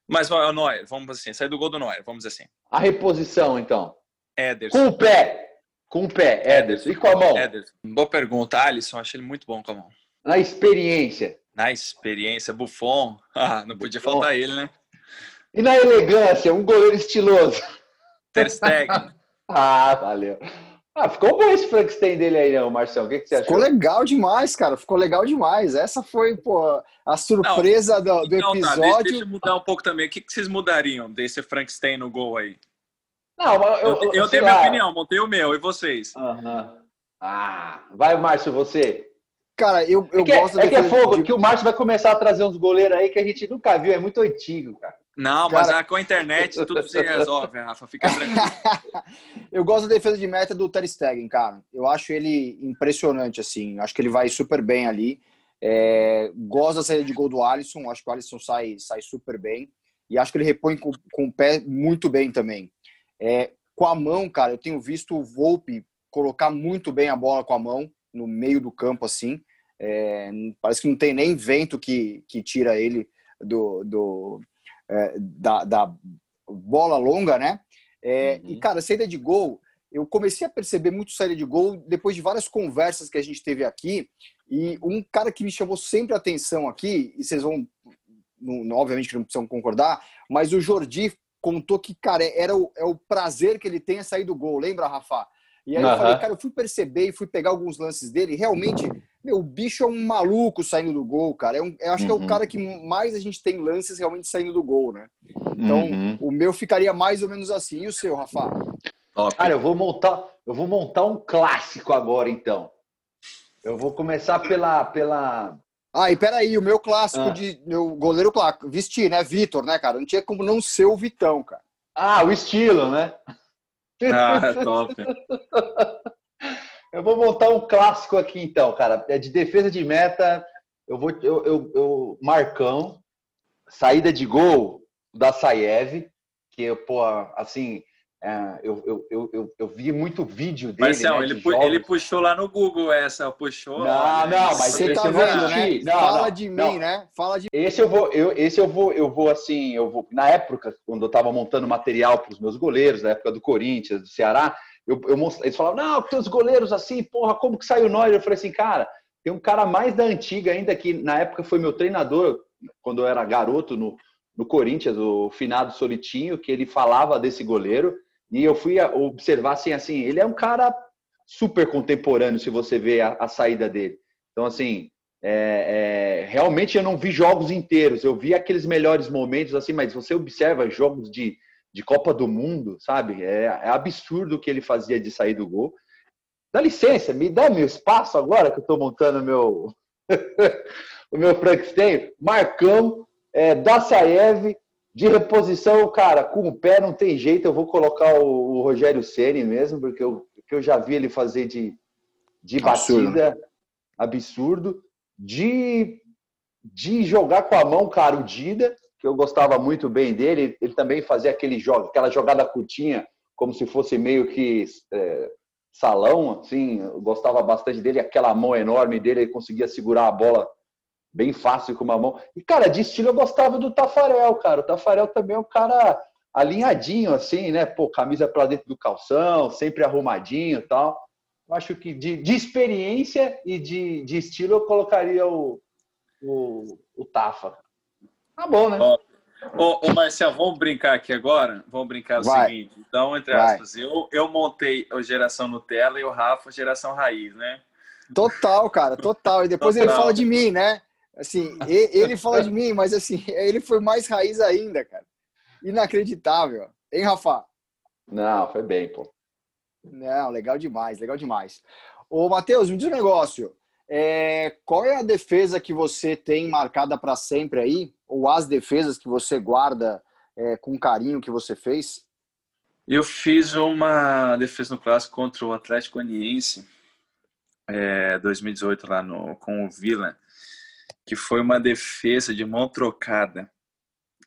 Mas o Neuer, vamos assim, sair do gol do Neuer, vamos assim. A reposição, então. Ederson. Com o pé. Com o pé, Ederson. E com a mão? Ederson. Boa pergunta. Alisson, achei ele muito bom com a mão. Na experiência. Na experiência. Buffon. Ah, não podia faltar ele, né? E na elegância, um goleiro estiloso. Ter Stegen. ah, valeu. Ah, ficou bom esse Frankenstein dele aí, não, Marcelo. O que, que você achou? Ficou legal demais, cara. Ficou legal demais. Essa foi, pô, a surpresa não, do, do então, episódio. Tá, deixa, deixa eu mudar um pouco também. O que, que vocês mudariam desse Frankenstein no gol aí? Não, eu, eu, eu tenho lá. minha opinião, montei o meu, e vocês? Uhum. Ah, vai, Márcio, você. Cara, eu, eu é que, é- gosto é, é que é fogo, de... que o Márcio vai começar a trazer uns goleiros aí que a gente nunca viu, é muito antigo, cara. Não, cara... mas com a internet tudo se resolve, Rafa, fica tranquilo. eu gosto da defesa de meta do Ter Stegen, cara. Eu acho ele impressionante, assim. Acho que ele vai super bem ali. É... Gosto da saída de gol do Alisson. Acho que o Alisson sai, sai super bem. E acho que ele repõe com, com o pé muito bem também. É, com a mão, cara, eu tenho visto o Volpe colocar muito bem a bola com a mão, no meio do campo, assim. É, parece que não tem nem vento que, que tira ele do, do é, da, da, bola longa, né? É, uhum. E, cara, saída de gol, eu comecei a perceber muito saída de gol depois de várias conversas que a gente teve aqui. E um cara que me chamou sempre a atenção aqui, e vocês vão, não, obviamente que não precisam concordar, mas o Jordi contou que, cara, era o, é o prazer que ele tem a sair do gol. Lembra, Rafa? E aí uhum. eu falei, cara, eu fui perceber e fui pegar alguns lances dele. Realmente, meu, o bicho é um maluco saindo do gol, cara. É um, eu acho uhum. que é o uhum. cara que mais a gente tem lances realmente saindo do gol, né? Então, uhum. o meu ficaria mais ou menos assim. E o seu, Rafa? Top. Cara, eu vou montar, eu vou montar um clássico agora, então. Eu vou começar pela, pela, ah, e peraí, o meu clássico ah. de. Meu goleiro clássico, vestir, né? Vitor, né, cara? Não tinha como não ser o Vitão, cara. Ah, o estilo, né? Ah, top. eu vou montar um clássico aqui, então, cara. É de defesa de meta. Eu vou. Eu, eu, eu Marcão, saída de gol da Saiev, que, pô, assim, é, eu, eu, eu, eu, eu, vi muito vídeo dele. Marcelo, né, ele, pu ele puxou lá no Google essa, puxou. Não, lá, né? não, mas você tá vendo, né? Não, Fala não, de mim, né? Fala de Esse eu vou, eu, esse eu vou, eu vou assim, eu vou. Na época, quando eu estava montando material para os meus goleiros, na época do Corinthians, do Ceará, eu, eu most... eles falavam, não, tem os goleiros assim, porra, como que saiu nós? Eu falei assim, cara, tem um cara mais da antiga ainda que na época foi meu treinador, quando eu era garoto no, no Corinthians, o finado Solitinho, que ele falava desse goleiro. E eu fui observar assim, assim, ele é um cara super contemporâneo, se você vê a, a saída dele. Então, assim, é, é, realmente eu não vi jogos inteiros, eu vi aqueles melhores momentos, assim, mas você observa jogos de, de Copa do Mundo, sabe? É, é absurdo o que ele fazia de sair do gol. Dá licença, me dá meu espaço agora que eu estou montando meu, o meu Frankenstein. Marcão, é, Dassaev, de reposição, cara, com o pé não tem jeito, eu vou colocar o, o Rogério Ceni mesmo, porque eu, porque eu já vi ele fazer de, de batida absurdo. De, de jogar com a mão, cara, o Dida, que eu gostava muito bem dele, ele também fazia aquele jogo, aquela jogada curtinha, como se fosse meio que é, salão, assim, eu gostava bastante dele, aquela mão enorme dele, ele conseguia segurar a bola bem fácil com uma mão. E, cara, de estilo eu gostava do Tafarel, cara. O Tafarel também é um cara alinhadinho, assim, né? Pô, camisa para dentro do calção, sempre arrumadinho e tal. Eu acho que de, de experiência e de, de estilo eu colocaria o, o, o Tafa. Tá bom, né? Ô, ô, Marcelo, vamos brincar aqui agora? Vamos brincar o Vai. seguinte. Então, entre aspas, eu, eu montei a geração Nutella e o Rafa geração raiz, né? Total, cara, total. E depois total. ele fala de mim, né? Assim, ele fala de mim, mas assim, ele foi mais raiz ainda, cara. Inacreditável. Hein, Rafa? Não, foi bem, pô. Não, legal demais, legal demais. Ô, Matheus, me diz um negócio. É, qual é a defesa que você tem marcada para sempre aí? Ou as defesas que você guarda é, com carinho que você fez? Eu fiz uma defesa no clássico contra o Atlético Aniense, é, 2018, lá no, com o Vila que foi uma defesa de mão trocada,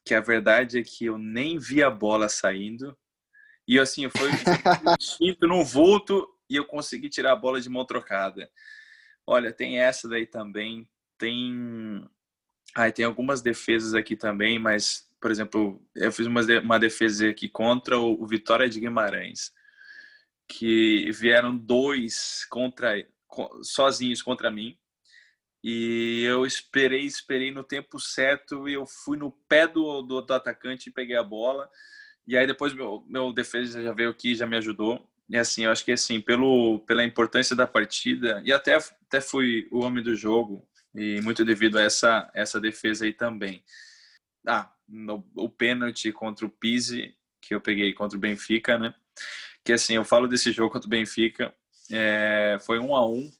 que a verdade é que eu nem vi a bola saindo, e assim, foi instinto no vulto e eu consegui tirar a bola de mão trocada. Olha, tem essa daí também, tem Ai, tem algumas defesas aqui também, mas, por exemplo, eu fiz uma, defesa aqui contra o, o Vitória de Guimarães, que vieram dois contra sozinhos contra mim e eu esperei, esperei no tempo certo e eu fui no pé do, do, do atacante e peguei a bola. E aí depois meu, meu defesa já veio aqui, já me ajudou. E assim, eu acho que assim, pelo, pela importância da partida, e até, até fui o homem do jogo, e muito devido a essa, essa defesa aí também. Ah, no, o pênalti contra o Pise, que eu peguei contra o Benfica, né? Que assim, eu falo desse jogo contra o Benfica, é, foi um a um,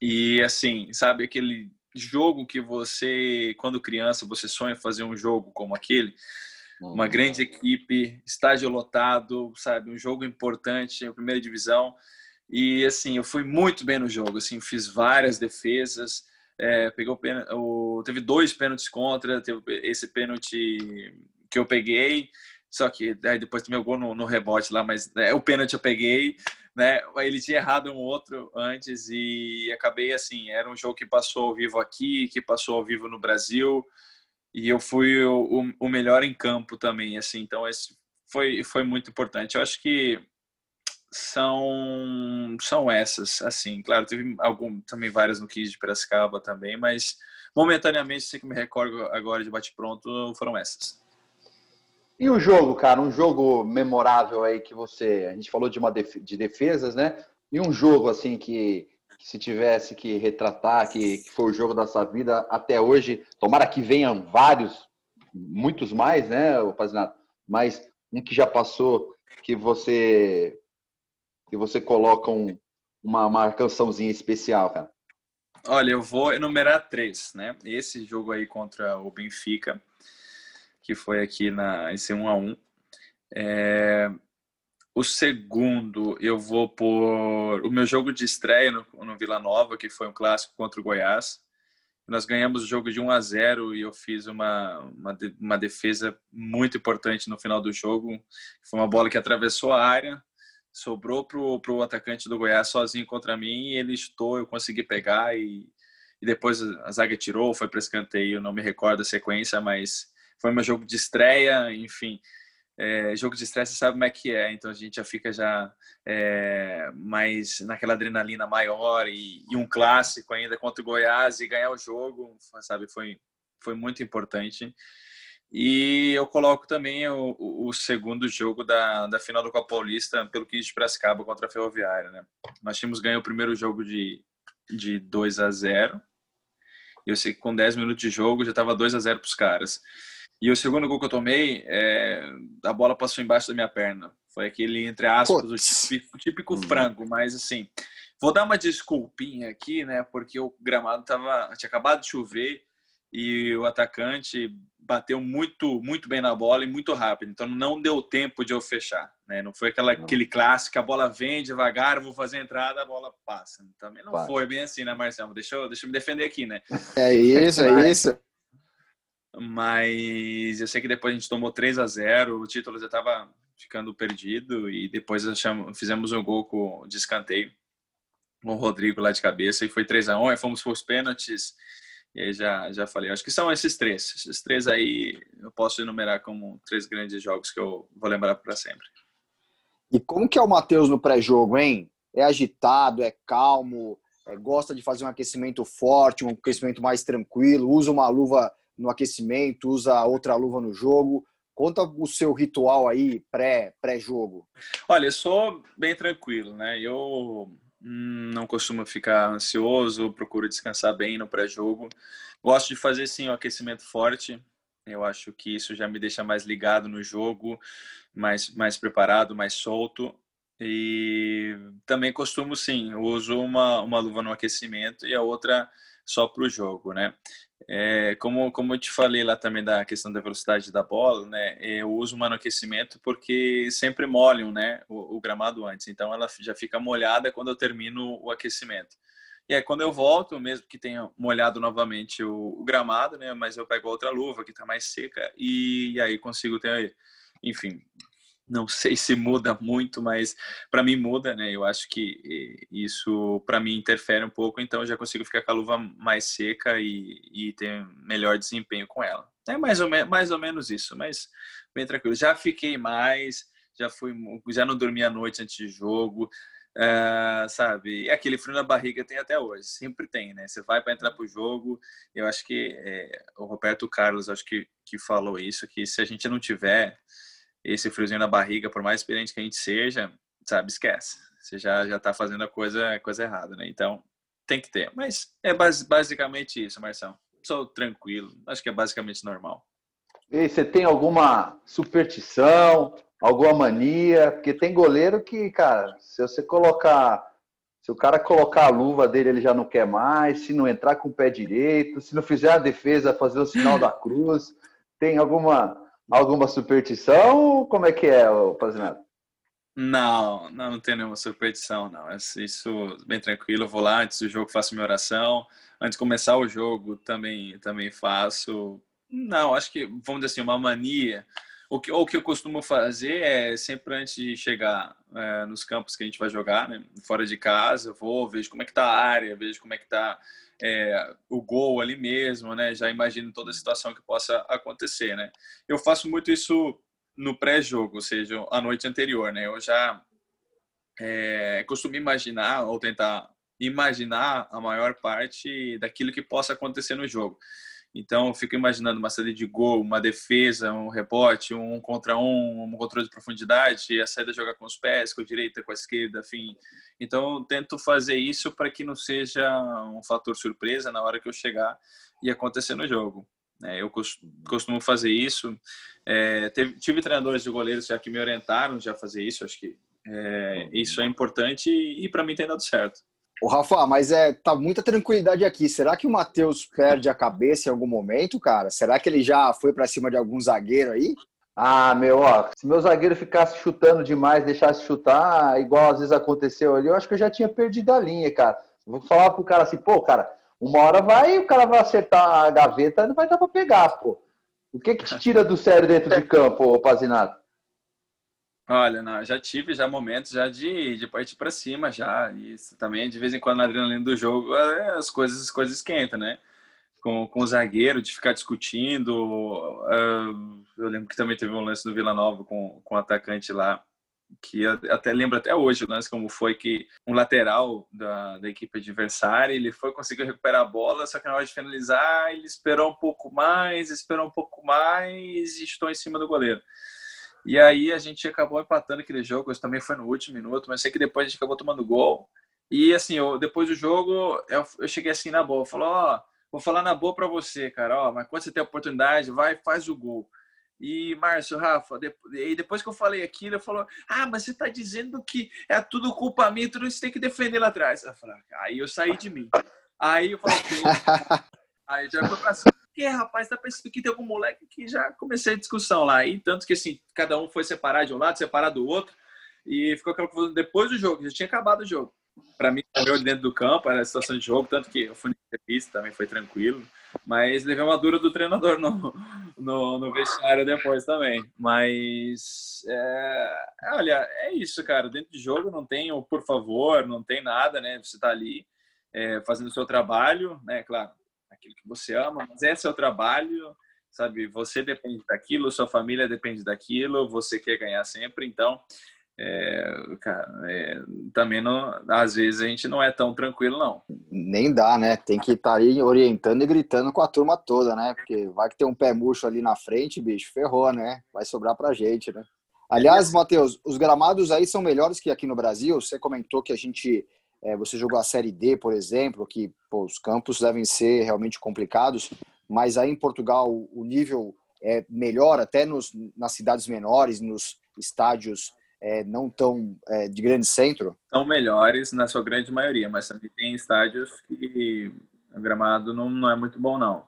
e assim, sabe aquele jogo que você, quando criança, você sonha fazer um jogo como aquele? Uma grande equipe, estádio lotado, sabe? Um jogo importante, a primeira divisão. E assim, eu fui muito bem no jogo, assim, fiz várias defesas, é, pegou o, teve dois pênaltis contra, teve esse pênalti que eu peguei, só que aí depois do meu gol no, no rebote lá, mas é, o pênalti eu peguei, né? Ele tinha errado um outro antes e acabei assim, era um jogo que passou ao vivo aqui, que passou ao vivo no Brasil e eu fui o, o melhor em campo também, assim. Então esse foi foi muito importante. Eu acho que são são essas, assim. Claro, teve algum também várias no Kiss de Piracicaba também, mas momentaneamente, sei que me recordo agora de bate pronto, foram essas. E o jogo, cara, um jogo memorável aí que você. A gente falou de uma def, de defesas, né? E um jogo assim que, que se tivesse que retratar, que, que, foi o jogo da sua vida até hoje, tomara que venham vários, muitos mais, né, Pazinato? Mas um que já passou, que você que você coloca um, uma marcaçãozinha especial, cara. Olha, eu vou enumerar três, né? Esse jogo aí contra o Benfica que foi aqui na, esse 1 a 1 é, O segundo, eu vou por o meu jogo de estreia no, no Vila Nova, que foi um clássico contra o Goiás. Nós ganhamos o jogo de 1 a 0 e eu fiz uma, uma, uma defesa muito importante no final do jogo. Foi uma bola que atravessou a área, sobrou para o atacante do Goiás sozinho contra mim e ele estou, eu consegui pegar e, e depois a zaga tirou, foi para escanteio, não me recordo a sequência, mas foi meu jogo de estreia, enfim. É, jogo de você sabe como é que é, então a gente já fica já é, mais naquela adrenalina maior e, e, um clássico ainda contra o Goiás e ganhar o jogo, sabe, foi, foi muito importante. E eu coloco também o, o segundo jogo da, da final do Copa Paulista pelo 15 de Piracicaba contra a Ferroviária, né? Nós tínhamos ganho o primeiro jogo de, de 2 a 0 Eu sei que com 10 minutos de jogo já estava 2 a 0 para os caras. E o segundo gol que eu tomei, é, a bola passou embaixo da minha perna. Foi aquele, entre aspas, o típico, típico, frango, mas assim, vou dar uma desculpinha aqui, né? Porque o gramado tava, tinha acabado de chover e o atacante bateu muito, muito bem na bola e muito rápido. Então não deu tempo de eu fechar, né? Não foi aquela, aquele clássico, a bola vem devagar, vou fazer a entrada, a bola passa. Também não foi bem assim, né, Marcelo? Deixa eu, deixa eu me defender aqui, né? É isso, é isso. Mas eu sei que depois a gente tomou 3 a 0 o título já estava ficando perdido e depois fizemos um gol com, de escanteio com o Rodrigo lá de cabeça e foi 3 a 1 aí fomos para os pênaltis e aí já, já falei. Acho que são esses três. Esses três aí eu posso enumerar como três grandes jogos que eu vou lembrar para sempre. E como que é o Matheus no pré-jogo, hein? É agitado, é calmo, é, gosta de fazer um aquecimento forte, um aquecimento mais tranquilo, usa uma luva no aquecimento, usa outra luva no jogo. Conta o seu ritual aí pré pré-jogo. Olha, eu sou bem tranquilo, né? Eu não costumo ficar ansioso, procuro descansar bem no pré-jogo. Gosto de fazer sim o um aquecimento forte. Eu acho que isso já me deixa mais ligado no jogo, mais mais preparado, mais solto. E também costumo sim, uso uma uma luva no aquecimento e a outra só para o jogo, né? É, como, como eu te falei lá também da questão da velocidade da bola, né? Eu uso no aquecimento porque sempre molham, né? O, o, gramado antes. Então ela já fica molhada quando eu termino o aquecimento. E aí quando eu volto, mesmo que tenha molhado novamente o, o gramado, né? Mas eu pego outra luva que está mais seca e, e aí consigo ter, enfim, não sei se muda muito, mas para mim muda, né? Eu acho que isso para mim interfere um pouco, então eu já consigo ficar com a luva mais seca e, e ter melhor desempenho com ela. É mais ou, mais ou menos isso, mas bem tranquilo. Já fiquei mais, já fui, já não dormi à noite antes de jogo, uh, sabe? E aquele frio na barriga tem até hoje, sempre tem, né? Você vai para entrar para o jogo, eu acho que é, o Roberto Carlos acho que, que falou isso, que se a gente não tiver esse friozinho na barriga, por mais experiente que a gente seja, sabe, esquece. Você já já tá fazendo a coisa coisa errada, né? Então, tem que ter. Mas é basicamente isso, Marção. Sou tranquilo. Acho que é basicamente normal. E você tem alguma superstição, alguma mania? Porque tem goleiro que, cara, se você colocar se o cara colocar a luva dele, ele já não quer mais. Se não entrar com o pé direito, se não fizer a defesa, fazer o sinal da cruz. Tem alguma Alguma superstição? Como é que é, Pazinato? Não, não, não tenho nenhuma superstição, não. Isso bem tranquilo. Eu vou lá antes do jogo, faço minha oração. Antes de começar o jogo, também, também faço. Não, acho que, vamos dizer assim, uma mania. O que, o que eu costumo fazer é sempre antes de chegar é, nos campos que a gente vai jogar, né, fora de casa, eu vou, vejo como é que tá a área, vejo como é que tá é, o gol ali mesmo, né? Já imagino toda a situação que possa acontecer, né? Eu faço muito isso no pré-jogo, ou seja, a noite anterior, né? Eu já é, costumo imaginar ou tentar imaginar a maior parte daquilo que possa acontecer no jogo. Então, eu fico imaginando uma saída de gol, uma defesa, um rebote, um contra um, um controle de profundidade, a saída jogar com os pés, com a direita, com a esquerda, enfim. Então, eu tento fazer isso para que não seja um fator surpresa na hora que eu chegar e acontecer no jogo. É, eu costumo fazer isso. É, teve, tive treinadores de goleiros já que me orientaram já a fazer isso. Acho que é, isso é importante e, e para mim tem dado certo. O Rafa, mas é tá muita tranquilidade aqui. Será que o Matheus perde a cabeça em algum momento, cara? Será que ele já foi para cima de algum zagueiro aí? Ah, meu, ó, se meu zagueiro ficasse chutando demais, deixasse chutar, igual às vezes aconteceu ali, eu acho que eu já tinha perdido a linha, cara. Vou falar pro cara assim, pô, cara, uma hora vai, o cara vai acertar a gaveta, não vai dar para pegar, pô. O que que te tira do sério dentro de campo, Pazinato? Olha, não, já tive já momentos já de, de partir para cima já. Isso também de vez em quando na adrenalina do jogo é, as coisas as coisas esquentam, né? Com, com o zagueiro de ficar discutindo. Uh, eu lembro que também teve um lance do Vila Nova com, com o atacante lá que até lembro até hoje o lance como foi que um lateral da, da equipe adversária ele foi conseguir recuperar a bola só que na hora de finalizar ele esperou um pouco mais esperou um pouco mais e estou em cima do goleiro e aí a gente acabou empatando aquele jogo, isso também foi no último minuto, mas sei que depois a gente acabou tomando gol. E assim, eu, depois do jogo, eu, eu cheguei assim na boa, falou, ó, vou falar na boa para você, cara, ó, mas quando você tem oportunidade, vai, faz o gol. E Márcio, Rafa, e depois que eu falei aquilo, ele falou: Ah, mas você está dizendo que é tudo culpa minha, tudo você tem que defender lá atrás. Eu falei, aí eu saí de mim. Aí eu falei, aí já foi pra cima. Porque, rapaz, tá pensando que tem algum moleque que já comecei a discussão lá. E tanto que assim, cada um foi separar de um lado, separar do outro. E ficou aquela coisa depois do jogo, já tinha acabado o jogo. Para mim, morreu dentro do campo, era a situação de jogo, tanto que eu fui na entrevista, também foi tranquilo. Mas levei uma dura do treinador no, no, no vestiário depois também. Mas, é, olha, é isso, cara. Dentro de jogo não tem o por favor, não tem nada, né? Você tá ali é, fazendo o seu trabalho, né? Claro, aquilo que você ama, mas é seu trabalho, sabe? Você depende daquilo, sua família depende daquilo, você quer ganhar sempre, então é, cara, é, também não, às vezes a gente não é tão tranquilo, não. Nem dá, né? Tem que estar tá aí orientando e gritando com a turma toda, né? Porque vai que tem um pé murcho ali na frente, bicho, ferrou, né? Vai sobrar pra gente, né? Aliás, Matheus, os gramados aí são melhores que aqui no Brasil. Você comentou que a gente, é, você jogou a Série D, por exemplo, que pô, os campos devem ser realmente complicados, mas aí em Portugal o nível é melhor até nos, nas cidades menores, nos estádios é, não tão é, de grande centro? São melhores na sua grande maioria, mas também tem estádios que o gramado não, não é muito bom, não.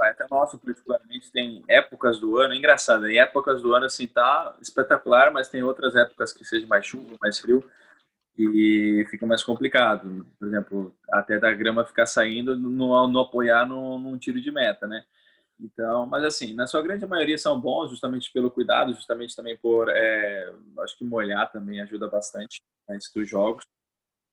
Até nosso, particularmente, tem épocas do ano, é engraçado, em épocas do ano, assim, tá espetacular, mas tem outras épocas que seja mais chuva, mais frio, e fica mais complicado. Por exemplo, até da grama ficar saindo, não, apoiar num, num tiro de meta, né? Então, mas assim, na sua grande maioria são bons, justamente pelo cuidado, justamente também por, é, acho que molhar também ajuda bastante antes dos jogos.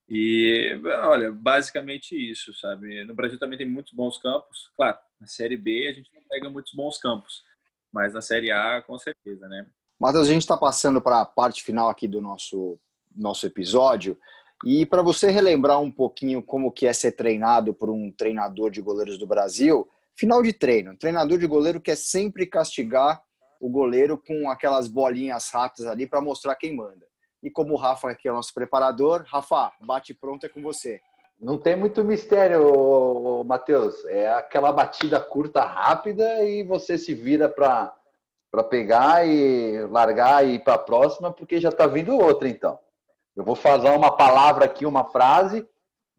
E, olha, basicamente isso, sabe? No Brasil também tem muitos bons campos. Claro, na Série B a gente não pega muitos bons campos, mas na Série A, com certeza, né? Matheus, a gente está passando para a parte final aqui do nosso, nosso episódio. E para você relembrar um pouquinho como que é ser treinado por um treinador de goleiros do Brasil, Final de treino. Treinador de goleiro quer sempre castigar o goleiro com aquelas bolinhas ratas ali para mostrar quem manda. E como o Rafa aqui é o nosso preparador, Rafa, bate pronto é com você. Não tem muito mistério, Matheus. É aquela batida curta, rápida e você se vira para pegar e largar e ir para a próxima, porque já está vindo outra então. Eu vou fazer uma palavra aqui, uma frase,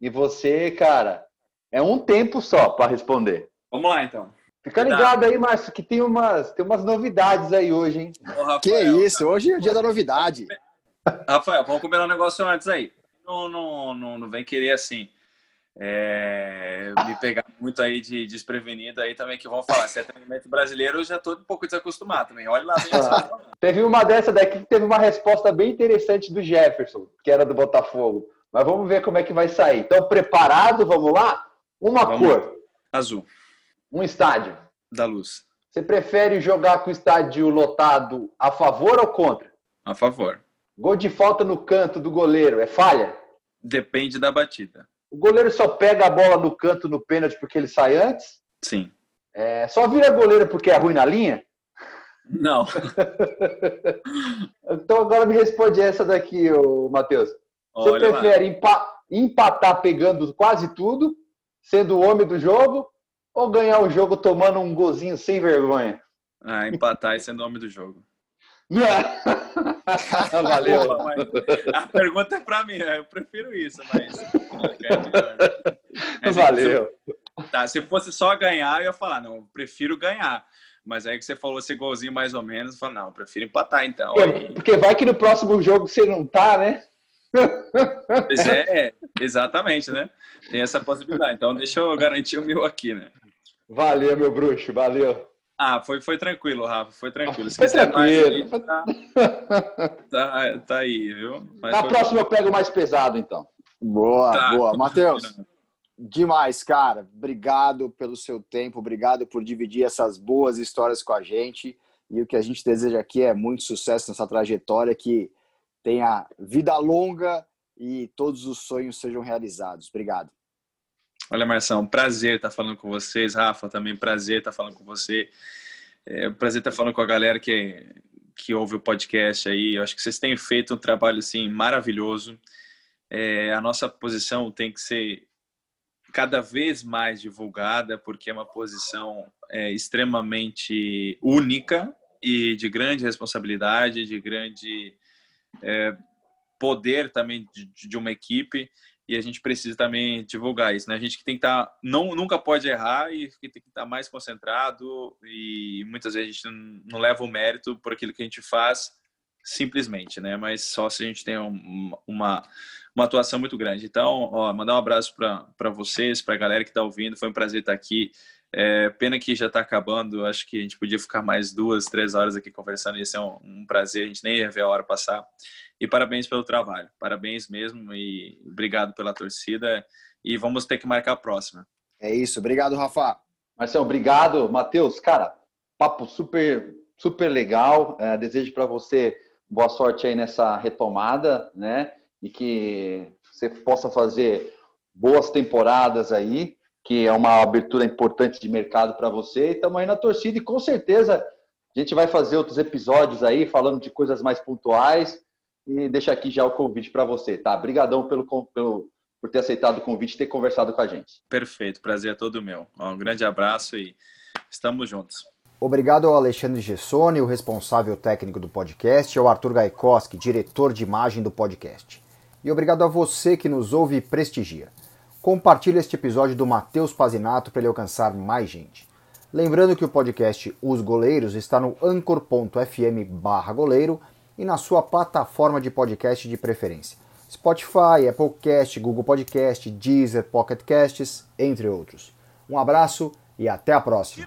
e você, cara, é um tempo só para responder. Vamos lá, então. Fica ligado aí, Márcio, que tem umas, tem umas novidades aí hoje, hein? Ô, Rafael, que isso, hoje é o dia da novidade. Rafael, vamos combinar um negócio antes aí. Não, não, não, não vem querer assim. É, me pegar muito aí de desprevenido aí também que vão falar. Se é treinamento brasileiro, eu já estou um pouco desacostumado também. Olha lá. Ah, teve uma dessa daqui que teve uma resposta bem interessante do Jefferson, que era do Botafogo. Mas vamos ver como é que vai sair. Então, preparado? Vamos lá? Uma vamos. cor. Azul. Um estádio. Da luz. Você prefere jogar com o estádio lotado a favor ou contra? A favor. Gol de falta no canto do goleiro é falha? Depende da batida. O goleiro só pega a bola no canto no pênalti porque ele sai antes? Sim. É, só vira goleiro porque é ruim na linha? Não. então agora me responde essa daqui, Matheus. Você Olha prefere empa empatar pegando quase tudo, sendo o homem do jogo, ou ganhar o jogo tomando um golzinho sem vergonha? Ah, empatar e ser nome do jogo. Valeu. A pergunta é para mim, né? eu prefiro isso, mas. É, Valeu. Tá, se fosse só ganhar, eu ia falar, não, eu prefiro ganhar. Mas aí que você falou esse golzinho mais ou menos, eu falo, não, eu prefiro empatar então. Aí... Porque vai que no próximo jogo você não tá, né? Pois é, exatamente, né? Tem essa possibilidade. Então deixa eu garantir o meu aqui, né? Valeu, meu bruxo, valeu. Ah, foi, foi tranquilo, Rafa, foi tranquilo. Foi tranquilo. Mais, tá, tá, tá, aí, viu? Mas Na próxima eu pego mais pesado, então. Boa, tá. boa. Matheus, demais, cara. Obrigado pelo seu tempo, obrigado por dividir essas boas histórias com a gente. E o que a gente deseja aqui é muito sucesso nessa trajetória, que tenha vida longa e todos os sonhos sejam realizados. Obrigado. Olha, Marção, prazer estar falando com vocês. Rafa, também prazer estar falando com você. É prazer estar falando com a galera que, que ouve o podcast aí. Eu acho que vocês têm feito um trabalho assim maravilhoso. é, a nossa posição tem que ser cada vez mais divulgada, porque é uma posição é, extremamente única e de grande responsabilidade, de grande é, poder também de, de, uma equipe e a gente precisa também divulgar isso, né? A gente que tem que estar, tá, não, nunca pode errar e tem que estar tá mais concentrado e muitas vezes a gente não, leva o mérito por aquilo que a gente faz simplesmente, né? Mas só se a gente tem um, uma, uma atuação muito grande. Então, ó, mandar um abraço para vocês, para a galera que está ouvindo. Foi um prazer estar aqui. É, pena que já está acabando. Acho que a gente podia ficar mais duas, três horas aqui conversando. Isso é um, um prazer. A gente nem ia ver a hora passar. E parabéns pelo trabalho. Parabéns mesmo e obrigado pela torcida. E vamos ter que marcar a próxima. É isso. Obrigado, Rafa. Marcelo, obrigado. Matheus, cara, papo super, super legal. É, desejo para você boa sorte aí nessa retomada, né? E que você possa fazer boas temporadas aí, que é uma abertura importante de mercado para você. E estamos aí na torcida e com certeza a gente vai fazer outros episódios aí falando de coisas mais pontuais e deixa aqui já o convite para você, tá? Obrigadão pelo, pelo, por ter aceitado o convite e ter conversado com a gente. Perfeito, prazer é todo meu. Um grande abraço e estamos juntos. Obrigado ao Alexandre Gessoni, o responsável técnico do podcast, e ao Arthur Gaikoski, diretor de imagem do podcast. E obrigado a você que nos ouve e prestigia. Compartilhe este episódio do Matheus Pazinato para ele alcançar mais gente. Lembrando que o podcast Os Goleiros está no anchor.fm barra goleiro e na sua plataforma de podcast de preferência. Spotify, Applecast, Google Podcast, Deezer, Pocket Casts, entre outros. Um abraço e até a próxima.